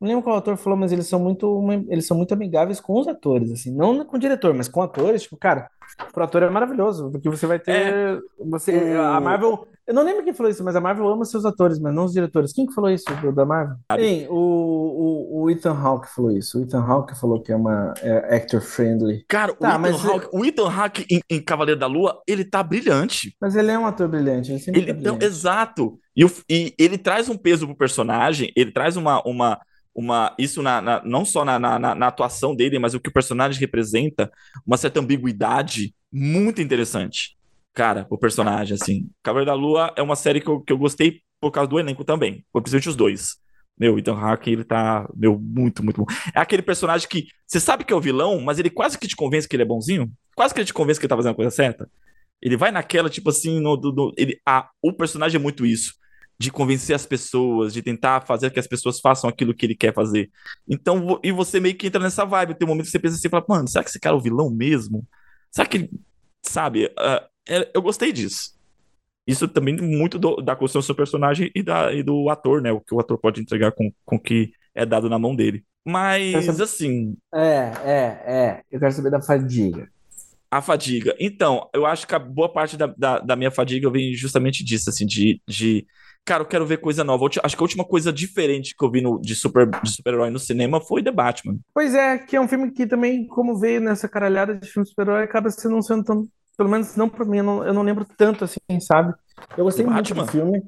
[SPEAKER 2] Não lembro qual autor falou, mas eles são muito, eles são muito amigáveis com os atores, assim, não com o diretor, mas com atores, tipo, cara, pro ator é maravilhoso, porque você vai ter, você, a
[SPEAKER 1] O-
[SPEAKER 2] Marvel, eu não lembro quem falou isso, mas a Marvel ama seus atores, mas não os diretores. Quem que falou isso do- da Marvel? Sim, o, o, o Ethan Hawke falou isso. O Ethan Hawke falou que é uma é actor friendly,
[SPEAKER 1] Cara, o
[SPEAKER 2] Tá,
[SPEAKER 1] Ethan
[SPEAKER 2] mas-
[SPEAKER 1] Hawke, o Ethan Hawke em, em Cavaleiro da Lua, ele tá brilhante.
[SPEAKER 2] mas ele é um ator brilhante, ele sempre
[SPEAKER 1] Ele,
[SPEAKER 2] tá
[SPEAKER 1] então,
[SPEAKER 2] brilhante.
[SPEAKER 1] exato. E, o- e ele traz um peso pro personagem, ele traz uma, uma, uma isso na, na- não só na, na, na- atuação dele, mas o que o personagem representa, uma certa ambiguidade muito interessante. Cara, o personagem, assim. Cavaleiro da Lua é uma série que eu, que eu gostei por causa do elenco também, principalmente os dois. Meu, Ethan Hawke, ele tá, meu, muito, muito bom. É aquele personagem que você sabe que é o vilão, mas ele quase que te convence que ele é bonzinho. Quase que ele te convence que ele tá fazendo a coisa certa. Ele vai naquela, tipo assim, no, ele, a, o personagem é muito isso. De convencer as pessoas, de tentar fazer que as pessoas façam aquilo que ele quer fazer. Então, e você meio que entra nessa vibe. Tem um momento que você pensa assim, fala, mano, será que esse cara é o vilão mesmo? Será que ele, sabe? é- eu gostei disso. Isso também muito do- da construção do seu personagem e, da, e do ator, né? O que o ator pode entregar com o que é dado na mão dele. Mas,
[SPEAKER 2] Essa-
[SPEAKER 1] assim,
[SPEAKER 2] É, é, é. Eu quero saber da fadiga.
[SPEAKER 1] A fadiga. Então, eu acho que a boa parte da, da, da minha fadiga vem justamente disso, assim, de, de. Cara, eu quero ver coisa nova. Acho que a última coisa diferente que eu vi no, de super, de super-herói no cinema foi The Batman.
[SPEAKER 2] Pois é, que é um filme que também, como veio nessa caralhada de filme de super-herói, acaba sendo não sendo tão. Pelo menos não pra mim, eu não, eu não lembro tanto assim, sabe? Eu gostei muito do filme.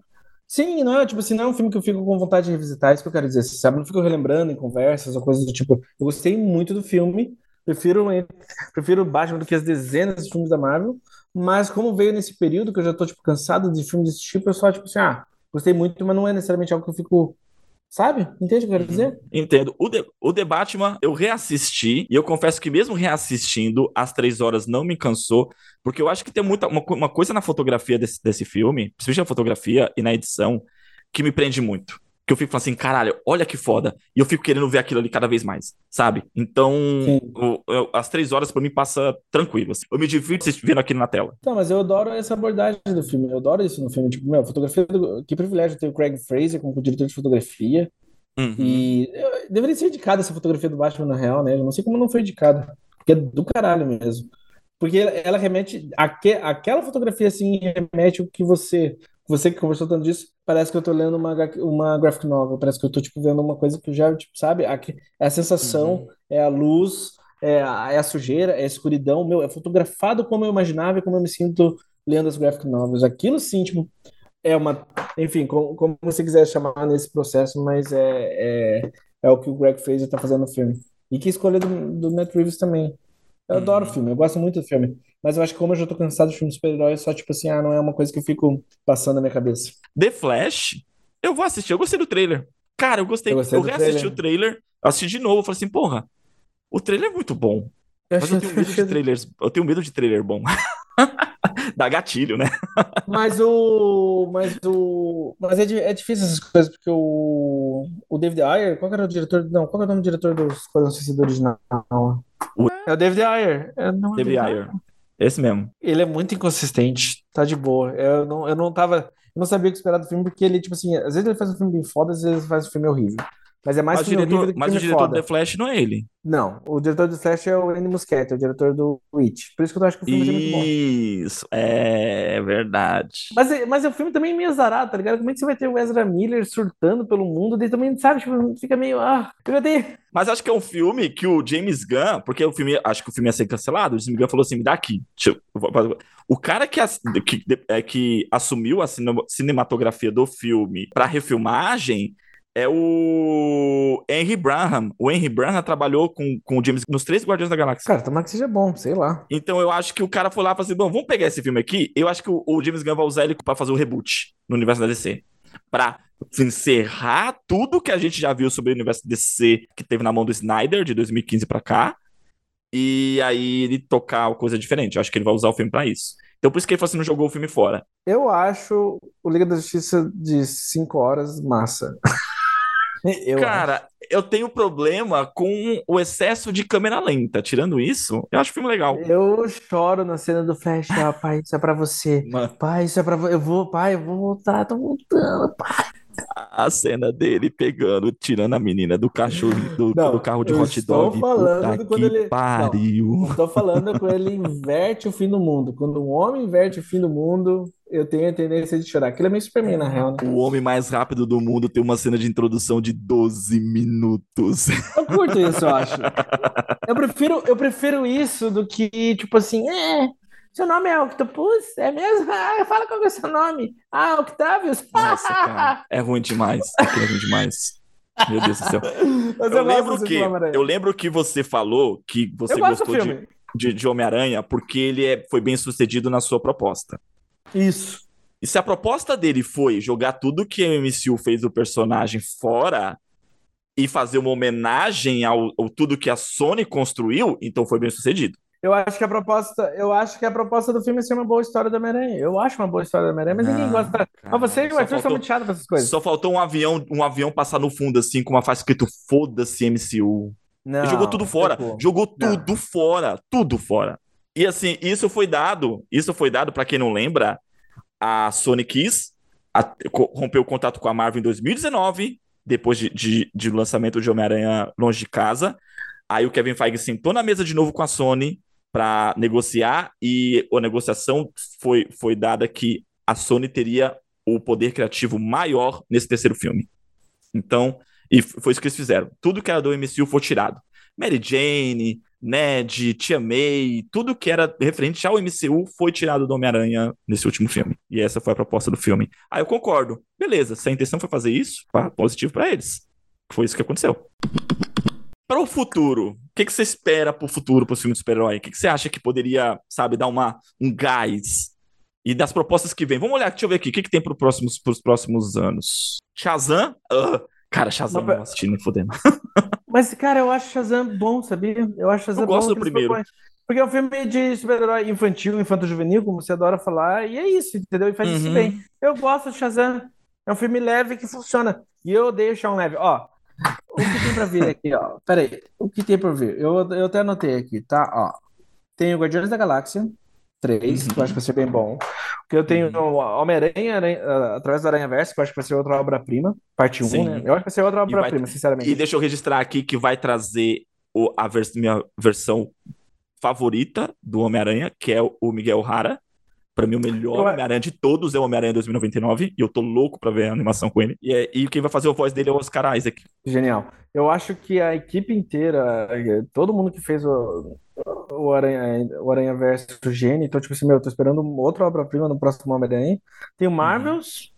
[SPEAKER 2] Sim, não é tipo assim, não é um filme que eu fico com vontade de revisitar, é isso que eu quero dizer, sabe? Não fico relembrando em conversas ou coisas do tipo. Eu gostei muito do filme, prefiro, prefiro Batman do que as dezenas de filmes da Marvel, mas como veio nesse período que eu já tô, tipo, cansado de filmes desse tipo, eu só, tipo assim, ah, gostei muito, mas não é necessariamente algo que eu fico. Sabe? Entende o que eu quero dizer?
[SPEAKER 1] Entendo. O The, o The Batman eu reassisti, e eu confesso que mesmo reassistindo, as três horas não me cansou, porque eu acho que tem muita, uma, uma coisa na fotografia desse, desse filme, principalmente na fotografia e na edição, que me prende muito. Que eu fico falando assim, caralho, olha que foda. E eu fico querendo ver aquilo ali cada vez mais, sabe? Então, eu, eu, as três horas pra mim passa tranquilo. Assim. Eu me divirto vendo aquilo na tela.
[SPEAKER 2] Tá, mas eu adoro essa abordagem do filme. Eu adoro isso no filme. Tipo, meu, fotografia. Do... Que privilégio ter o Craig Fraser como diretor de fotografia. Uhum. E eu, deveria ser indicada essa fotografia do Batman, na real, né? Eu não sei como não foi indicada. Porque é do caralho mesmo. Porque ela remete. Aque, aquela fotografia, assim, remete o que você você que conversou tanto disso, parece que eu tô lendo uma, uma graphic novel, parece que eu tô, tipo, vendo uma coisa que eu já, tipo, sabe? A, é a sensação, uhum. é a luz, é a, é a, sujeira, é a escuridão, meu, é fotografado como eu imaginava e como eu me sinto lendo as graphic novels. Aquilo sim, tipo, é uma, enfim, como, como você quiser chamar nesse processo, mas é, é, é o que o Greg Fraser tá fazendo no filme. E que escolha do, do Matt Reeves também. Eu adoro o uhum. filme, eu gosto muito do filme. Mas eu acho que como eu já tô cansado de filme de super-herói, é só tipo assim, ah, não é uma coisa que eu fico passando na minha cabeça.
[SPEAKER 1] The Flash, eu vou assistir. Eu gostei do trailer. Cara, eu gostei. Eu, gostei eu reassisti trailer. o trailer, assisti de novo, falei assim, porra, o trailer é muito bom. Eu mas eu tenho medo de trailers. Eu tenho medo de trailer bom. Dá gatilho, né?
[SPEAKER 2] mas o. Mas o. Mas é, é difícil essas coisas, porque o. O David Ayer, qual era o diretor. Não, qual era o nome do diretor do Esquadrão Suicida original? É o David Ayer.
[SPEAKER 1] É, não David Ayer. Esse mesmo.
[SPEAKER 2] Ele é muito inconsistente. Tá de boa. Eu não, eu não tava. Eu não sabia o que esperar do filme, porque ele, tipo assim, às vezes ele faz um filme bem foda, às vezes ele faz um filme horrível. Mas é mais
[SPEAKER 1] mas o diretor, mas o diretor foda. do The Flash não é ele.
[SPEAKER 2] Não, o diretor do Flash é o Andy Muschietti, é o diretor do Witch. Por isso que eu acho que o filme
[SPEAKER 1] isso, é muito bom. Isso, é verdade.
[SPEAKER 2] Mas, mas o filme também é meio azarado, tá ligado? Como é que você vai ter o Ezra Miller surtando pelo mundo? Daí também, sabe, tipo, fica meio. Ah, eu tenho...
[SPEAKER 1] Mas acho que é um filme que o James Gunn, porque o filme, acho que o filme ia ser cancelado, o James Gunn falou assim: me dá aqui. O cara que, que, é, que assumiu a cinematografia do filme para refilmagem é o Henry Branham. O Henry Branham trabalhou com, com o James nos três Guardiões da Galáxia.
[SPEAKER 2] Cara, tomara que seja bom, sei lá.
[SPEAKER 1] Então eu acho que o cara foi lá e falou assim: bom, vamos pegar esse filme aqui. Eu acho que o, o James Gunn vai usar ele pra fazer o reboot no universo da DC. Pra encerrar tudo que a gente já viu sobre o universo DC que teve na mão do Snyder de 2015 pra cá. E aí ele tocar coisa diferente. Eu acho que ele vai usar o filme para isso. Então por isso que ele falou assim, não jogou o filme fora.
[SPEAKER 2] Eu acho o Liga da Justiça de 5 horas massa.
[SPEAKER 1] Eu Cara, acho. eu tenho problema com o excesso de câmera lenta. Tirando isso, eu acho o filme legal.
[SPEAKER 2] Eu choro na cena do Flash, ah, pai, isso é pra você. Mano. Pai, isso é pra você. Eu vou, pai, eu vou voltar, tô voltando, pai.
[SPEAKER 1] A cena dele pegando, tirando a menina do cachorro do, não, do carro de hot dog.
[SPEAKER 2] falando quando ele.
[SPEAKER 1] Pariu.
[SPEAKER 2] Não, tô falando quando ele inverte o fim do mundo. Quando um homem inverte o fim do mundo, eu tenho a tendência de chorar. Aquilo é meio Superman, na real. Né?
[SPEAKER 1] O homem mais rápido do mundo tem uma cena de introdução de 12 minutos.
[SPEAKER 2] Eu curto isso, eu acho. Eu prefiro, eu prefiro isso do que, tipo assim, é. Seu nome é Octopus? É mesmo? Ah, fala qual é o seu nome. Ah, Octavius?
[SPEAKER 1] Nossa, cara, é ruim demais. É ruim demais. Meu Deus do céu. Eu, eu lembro que, eu lembro que você falou que você gostou de, de, de Homem-Aranha porque ele é, foi bem sucedido na sua proposta.
[SPEAKER 2] Isso.
[SPEAKER 1] E se a proposta dele foi jogar tudo que o MCU fez do personagem fora e fazer uma homenagem ao, ao tudo que a Sony construiu, então foi bem sucedido.
[SPEAKER 2] Eu acho que a proposta, eu acho que a proposta do filme é ser uma boa história do Homem-Aranha. Eu acho uma boa história do Homem-Aranha, mas ninguém gosta. Cara, mas você e o Arthur são muito chatos essas coisas.
[SPEAKER 1] Só faltou um avião, um avião passar no fundo assim com uma faixa escrito foda-se MCU. Não, Ele jogou tudo fora, jogou tudo não. fora, tudo fora. E assim, isso foi dado, isso foi dado para quem não lembra, a Sony quis a, rompeu o contato com a Marvel em 2019, depois de, de, de lançamento de Homem-Aranha Longe de Casa. Aí o Kevin Feige sentou na mesa de novo com a Sony para negociar e a negociação foi, foi dada que a Sony teria o poder criativo maior nesse terceiro filme. Então, e foi isso que eles fizeram. Tudo que era do MCU foi tirado. Mary Jane, Ned, Tia May, tudo que era referente ao MCU foi tirado do Homem-Aranha nesse último filme. E essa foi a proposta do filme. Ah, eu concordo. Beleza, se a intenção foi fazer isso, pá, positivo para eles. Foi isso que aconteceu. Para o futuro, o que, que você espera para o futuro, para o filme de super-herói? O que, que você acha que poderia, sabe, dar uma, um gás? E das propostas que vem. Vamos olhar, deixa eu ver aqui, o que, que tem para os próximos, próximos anos? Shazam? Uh, cara, Shazam não, não assisti nem fodendo.
[SPEAKER 2] Mas, cara, eu acho Shazam bom, sabia? Eu acho Shazam
[SPEAKER 1] eu gosto do primeiro.
[SPEAKER 2] Porque é um filme de super-herói infantil, infanto-juvenil, como você adora falar, e é isso, entendeu? E faz uhum. isso bem. Eu gosto de Shazam. É um filme leve que funciona. E eu odeio o Shawn Levy. Ó, o que tem pra vir aqui, ó? Pera aí. O que tem pra vir? Eu, eu até anotei aqui, tá? Ó. Tem o Guardiões da Galáxia 3, que eu acho que vai ser bem bom. Que eu tenho
[SPEAKER 1] Uhum.
[SPEAKER 2] Homem-Aranha, Aranha- ah, através da Aranha Verso, que eu acho que vai ser outra obra-prima. Parte 1,
[SPEAKER 1] Sim.
[SPEAKER 2] né? Eu acho que vai ser outra obra-prima, sinceramente.
[SPEAKER 1] E deixa eu registrar aqui que vai trazer o, a vers- minha versão favorita do Homem-Aranha, que é o Miguel Hara. Pra mim, o melhor
[SPEAKER 2] Eu-
[SPEAKER 1] Homem-Aranha de todos é o Homem-Aranha 2099. E eu tô louco pra ver a animação com ele. E, é- e quem vai fazer a voz dele é o Oscar Isaac.
[SPEAKER 2] Genial. Eu acho que a equipe inteira, eh, todo mundo que fez o, o Aranha, o Aranha Verso gênio, então, tipo assim, meu, eu tô esperando outra obra-prima no próximo Homem-Aranha. Tem o Marvels,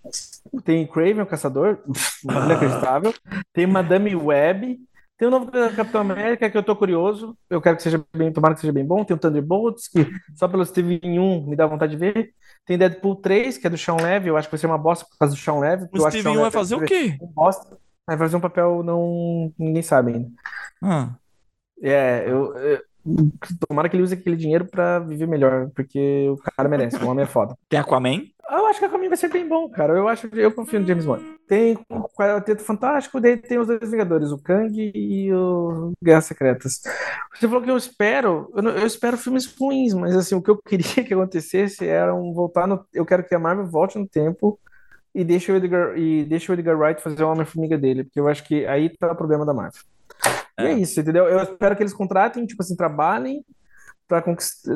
[SPEAKER 2] tem Kraven, o Caçador, inacreditável. Tem Madame Web, tem o novo Capitão América, que eu tô curioso. Eu quero que seja bem, tomara que seja bem bom. Tem o Thunderbolts, que só pelo Steve 1 me dá vontade de ver. Tem Deadpool 3, que é do Sean Levy, eu acho que vai ser uma bosta por causa do Sean Levy.
[SPEAKER 1] O Steven
[SPEAKER 2] Sean
[SPEAKER 1] vai
[SPEAKER 2] Levy
[SPEAKER 1] fazer o quê?
[SPEAKER 2] um bosta. Vai fazer um papel não. Ninguém sabe ainda.
[SPEAKER 1] Ah,
[SPEAKER 2] É, eu, eu- Tomara que ele use aquele dinheiro pra viver melhor, porque o cara merece, o homem é foda.
[SPEAKER 1] tem Aquaman.
[SPEAKER 2] Eu acho que a caminho vai ser bem bom, cara. Eu acho, eu confio no James Wan. Tem o Quarteto Fantástico, daí tem os dois Vingadores, o Kang e o Guerras Secretas. Você falou que eu espero, eu, não- eu espero filmes ruins, mas assim, o que eu queria que acontecesse era um voltar no. Eu quero que a Marvel volte no tempo e deixe o Edgar, e deixe o Edgar Wright fazer o Homem-Formiga dele, porque eu acho que aí tá o problema da Marvel. E é
[SPEAKER 1] É.
[SPEAKER 2] isso, entendeu? Eu espero que eles contratem, tipo assim, trabalhem para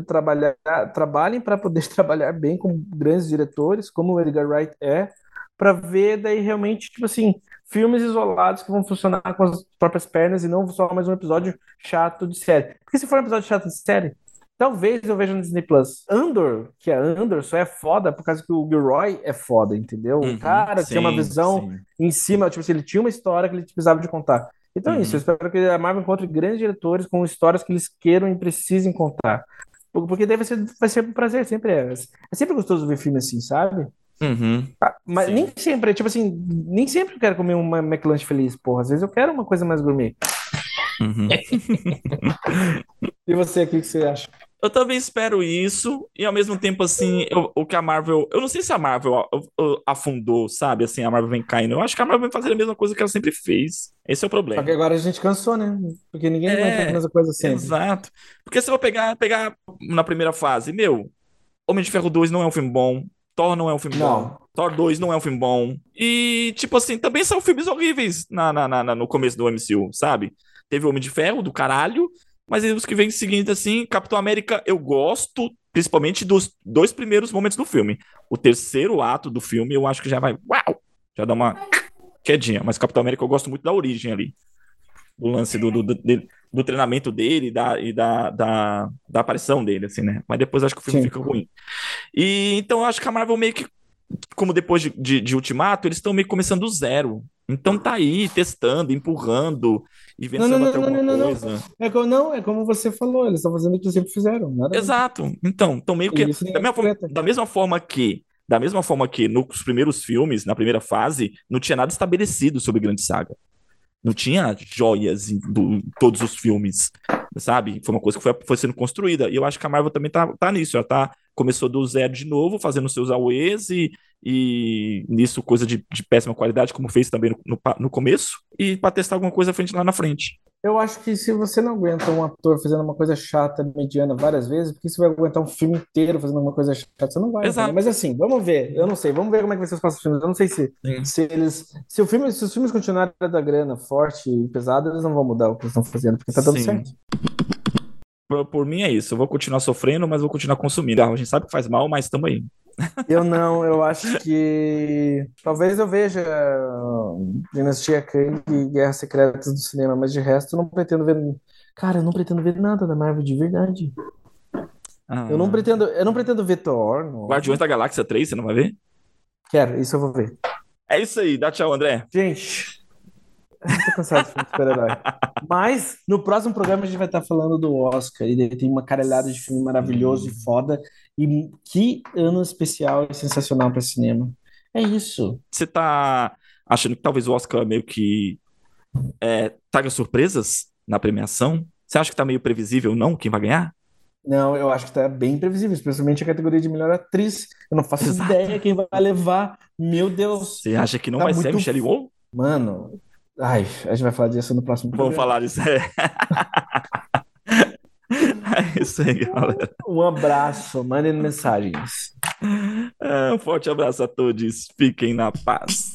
[SPEAKER 2] trabalhar, trabalhem para poder trabalhar bem com grandes diretores, como o Edgar Wright é, para ver daí realmente, tipo assim, filmes isolados que vão funcionar com as próprias pernas e não só mais um episódio chato de série. Porque se for um episódio chato de série, talvez eu veja no Disney Plus. Andor, que é Andor, só é foda por causa que o Gilroy é foda, entendeu? O
[SPEAKER 1] Uhum,
[SPEAKER 2] cara tinha uma
[SPEAKER 1] sim,
[SPEAKER 2] visão
[SPEAKER 1] sim.
[SPEAKER 2] em cima, tipo assim, ele tinha uma história que ele precisava de contar. Então é isso, eu
[SPEAKER 1] Uhum.
[SPEAKER 2] espero que a Marvel encontre grandes diretores com histórias que eles queiram e precisem contar. Por- Porque daí vai ser, vai ser um prazer, sempre é. É sempre gostoso ver filme assim, sabe?
[SPEAKER 1] Uhum.
[SPEAKER 2] Ah, Mas
[SPEAKER 1] Sim.
[SPEAKER 2] nem sempre, tipo assim, nem sempre eu quero comer uma McLanche feliz, porra. Às vezes eu quero uma coisa mais gourmet.
[SPEAKER 1] Uhum.
[SPEAKER 2] E você, o que que você acha?
[SPEAKER 1] Eu também espero isso, e ao mesmo tempo, assim, eu- o que a Marvel. Eu não sei se a Marvel afundou, sabe? Assim, a Marvel vem caindo. Eu acho que a Marvel vem fazendo a mesma coisa que ela sempre fez. Esse é o
[SPEAKER 2] Só
[SPEAKER 1] problema.
[SPEAKER 2] que agora a gente cansou, né? Porque ninguém
[SPEAKER 1] É,
[SPEAKER 2] aguenta a mesma coisa sempre.
[SPEAKER 1] Exato. Porque se eu pegar, pegar na primeira fase, meu, Homem de Ferro 2 não é um filme bom. Thor não é um filme
[SPEAKER 2] Não.
[SPEAKER 1] bom. Thor 2 não é um filme bom. E, tipo assim, também são filmes horríveis na, na, na- na- no começo do MCU, sabe? Teve o Homem de Ferro, do caralho. Mas aí os que vêm seguindo, assim, Capitão América, eu gosto, principalmente dos dois primeiros momentos do filme. O terceiro ato do filme, eu acho que já vai. Uau! Já dá uma quedinha. Mas Capitão América eu gosto muito da origem ali. Do lance do, do, do, do treinamento dele da, e da, da, da aparição dele, assim, né? Mas depois acho que o filme
[SPEAKER 2] Sim.
[SPEAKER 1] fica ruim. E então eu acho que a Marvel meio que, como depois de, de, de Ultimato, eles estão meio começando do zero. Então tá aí, testando, empurrando e
[SPEAKER 2] Não,
[SPEAKER 1] vencendo
[SPEAKER 2] não,
[SPEAKER 1] até
[SPEAKER 2] não,
[SPEAKER 1] alguma
[SPEAKER 2] não, não, não.
[SPEAKER 1] coisa.
[SPEAKER 2] É como, não, é como você falou, eles estão fazendo o que sempre fizeram.
[SPEAKER 1] Exato. Então, então meio que
[SPEAKER 2] Isso
[SPEAKER 1] da mesma, forma, da mesma forma que da mesma forma que nos primeiros filmes, na primeira fase, não tinha nada estabelecido sobre Grande Saga. Não tinha joias em, do- em todos os filmes, sabe? Foi uma coisa que foi, foi sendo construída. E eu acho que a Marvel também tá, tá nisso. Ela tá, começou do zero de novo, fazendo seus AUEs e, e nisso coisa de, de péssima qualidade, como fez também no, no, no começo, e para testar alguma coisa à frente lá na frente.
[SPEAKER 2] Eu acho que se você não aguenta um ator fazendo uma coisa chata, mediana várias vezes, porque você vai aguentar um filme inteiro fazendo uma coisa chata? Você não vai.
[SPEAKER 1] Exato.
[SPEAKER 2] entendeu? Mas assim, vamos ver. Eu não sei. Vamos ver como é que vai ser os próximos filmes. Eu não sei se,
[SPEAKER 1] Sim.
[SPEAKER 2] se eles. Se, o filme, se os filmes continuarem da grana forte e pesado, eles não vão mudar o que eles estão fazendo, porque tá dando
[SPEAKER 1] Sim.
[SPEAKER 2] certo.
[SPEAKER 1] Por, por mim é isso. Eu vou continuar sofrendo, mas vou continuar consumindo. A gente sabe que faz mal, mas estamos aí.
[SPEAKER 2] Eu não, eu acho que. Talvez eu veja Dinastia Kang e Guerras Secretas do cinema, mas de resto eu não pretendo ver. Cara, eu não pretendo ver nada da Marvel de verdade.
[SPEAKER 1] Ah.
[SPEAKER 2] Eu não pretendo, eu não pretendo ver Thor. Não.
[SPEAKER 1] Guardiões da Galáxia 3, você não vai ver?
[SPEAKER 2] Quero, isso eu vou ver.
[SPEAKER 1] É isso aí, dá tchau, André.
[SPEAKER 2] Gente, eu tô cansado de filme de super-herói. Mas no próximo programa a gente vai estar falando do Oscar. E tem uma caralhada de filme maravilhoso e foda. E que ano especial e sensacional para cinema. É isso.
[SPEAKER 1] Você tá achando que talvez o Oscar meio que é, traga surpresas na premiação? Você acha que tá meio previsível, não, quem vai ganhar?
[SPEAKER 2] Não, eu acho que tá bem previsível, especialmente a categoria de melhor atriz. Eu não faço
[SPEAKER 1] Exato.
[SPEAKER 2] ideia quem vai levar. Meu Deus.
[SPEAKER 1] Você acha que não
[SPEAKER 2] Tá
[SPEAKER 1] vai ser a Michelle Yeoh?
[SPEAKER 2] Mano, ai, a gente vai falar disso no próximo
[SPEAKER 1] Vamos
[SPEAKER 2] programa.
[SPEAKER 1] falar disso. É. É isso aí, galera.
[SPEAKER 2] Um abraço, mandem mensagens.
[SPEAKER 1] É, Um forte abraço a todos. Fiquem na paz.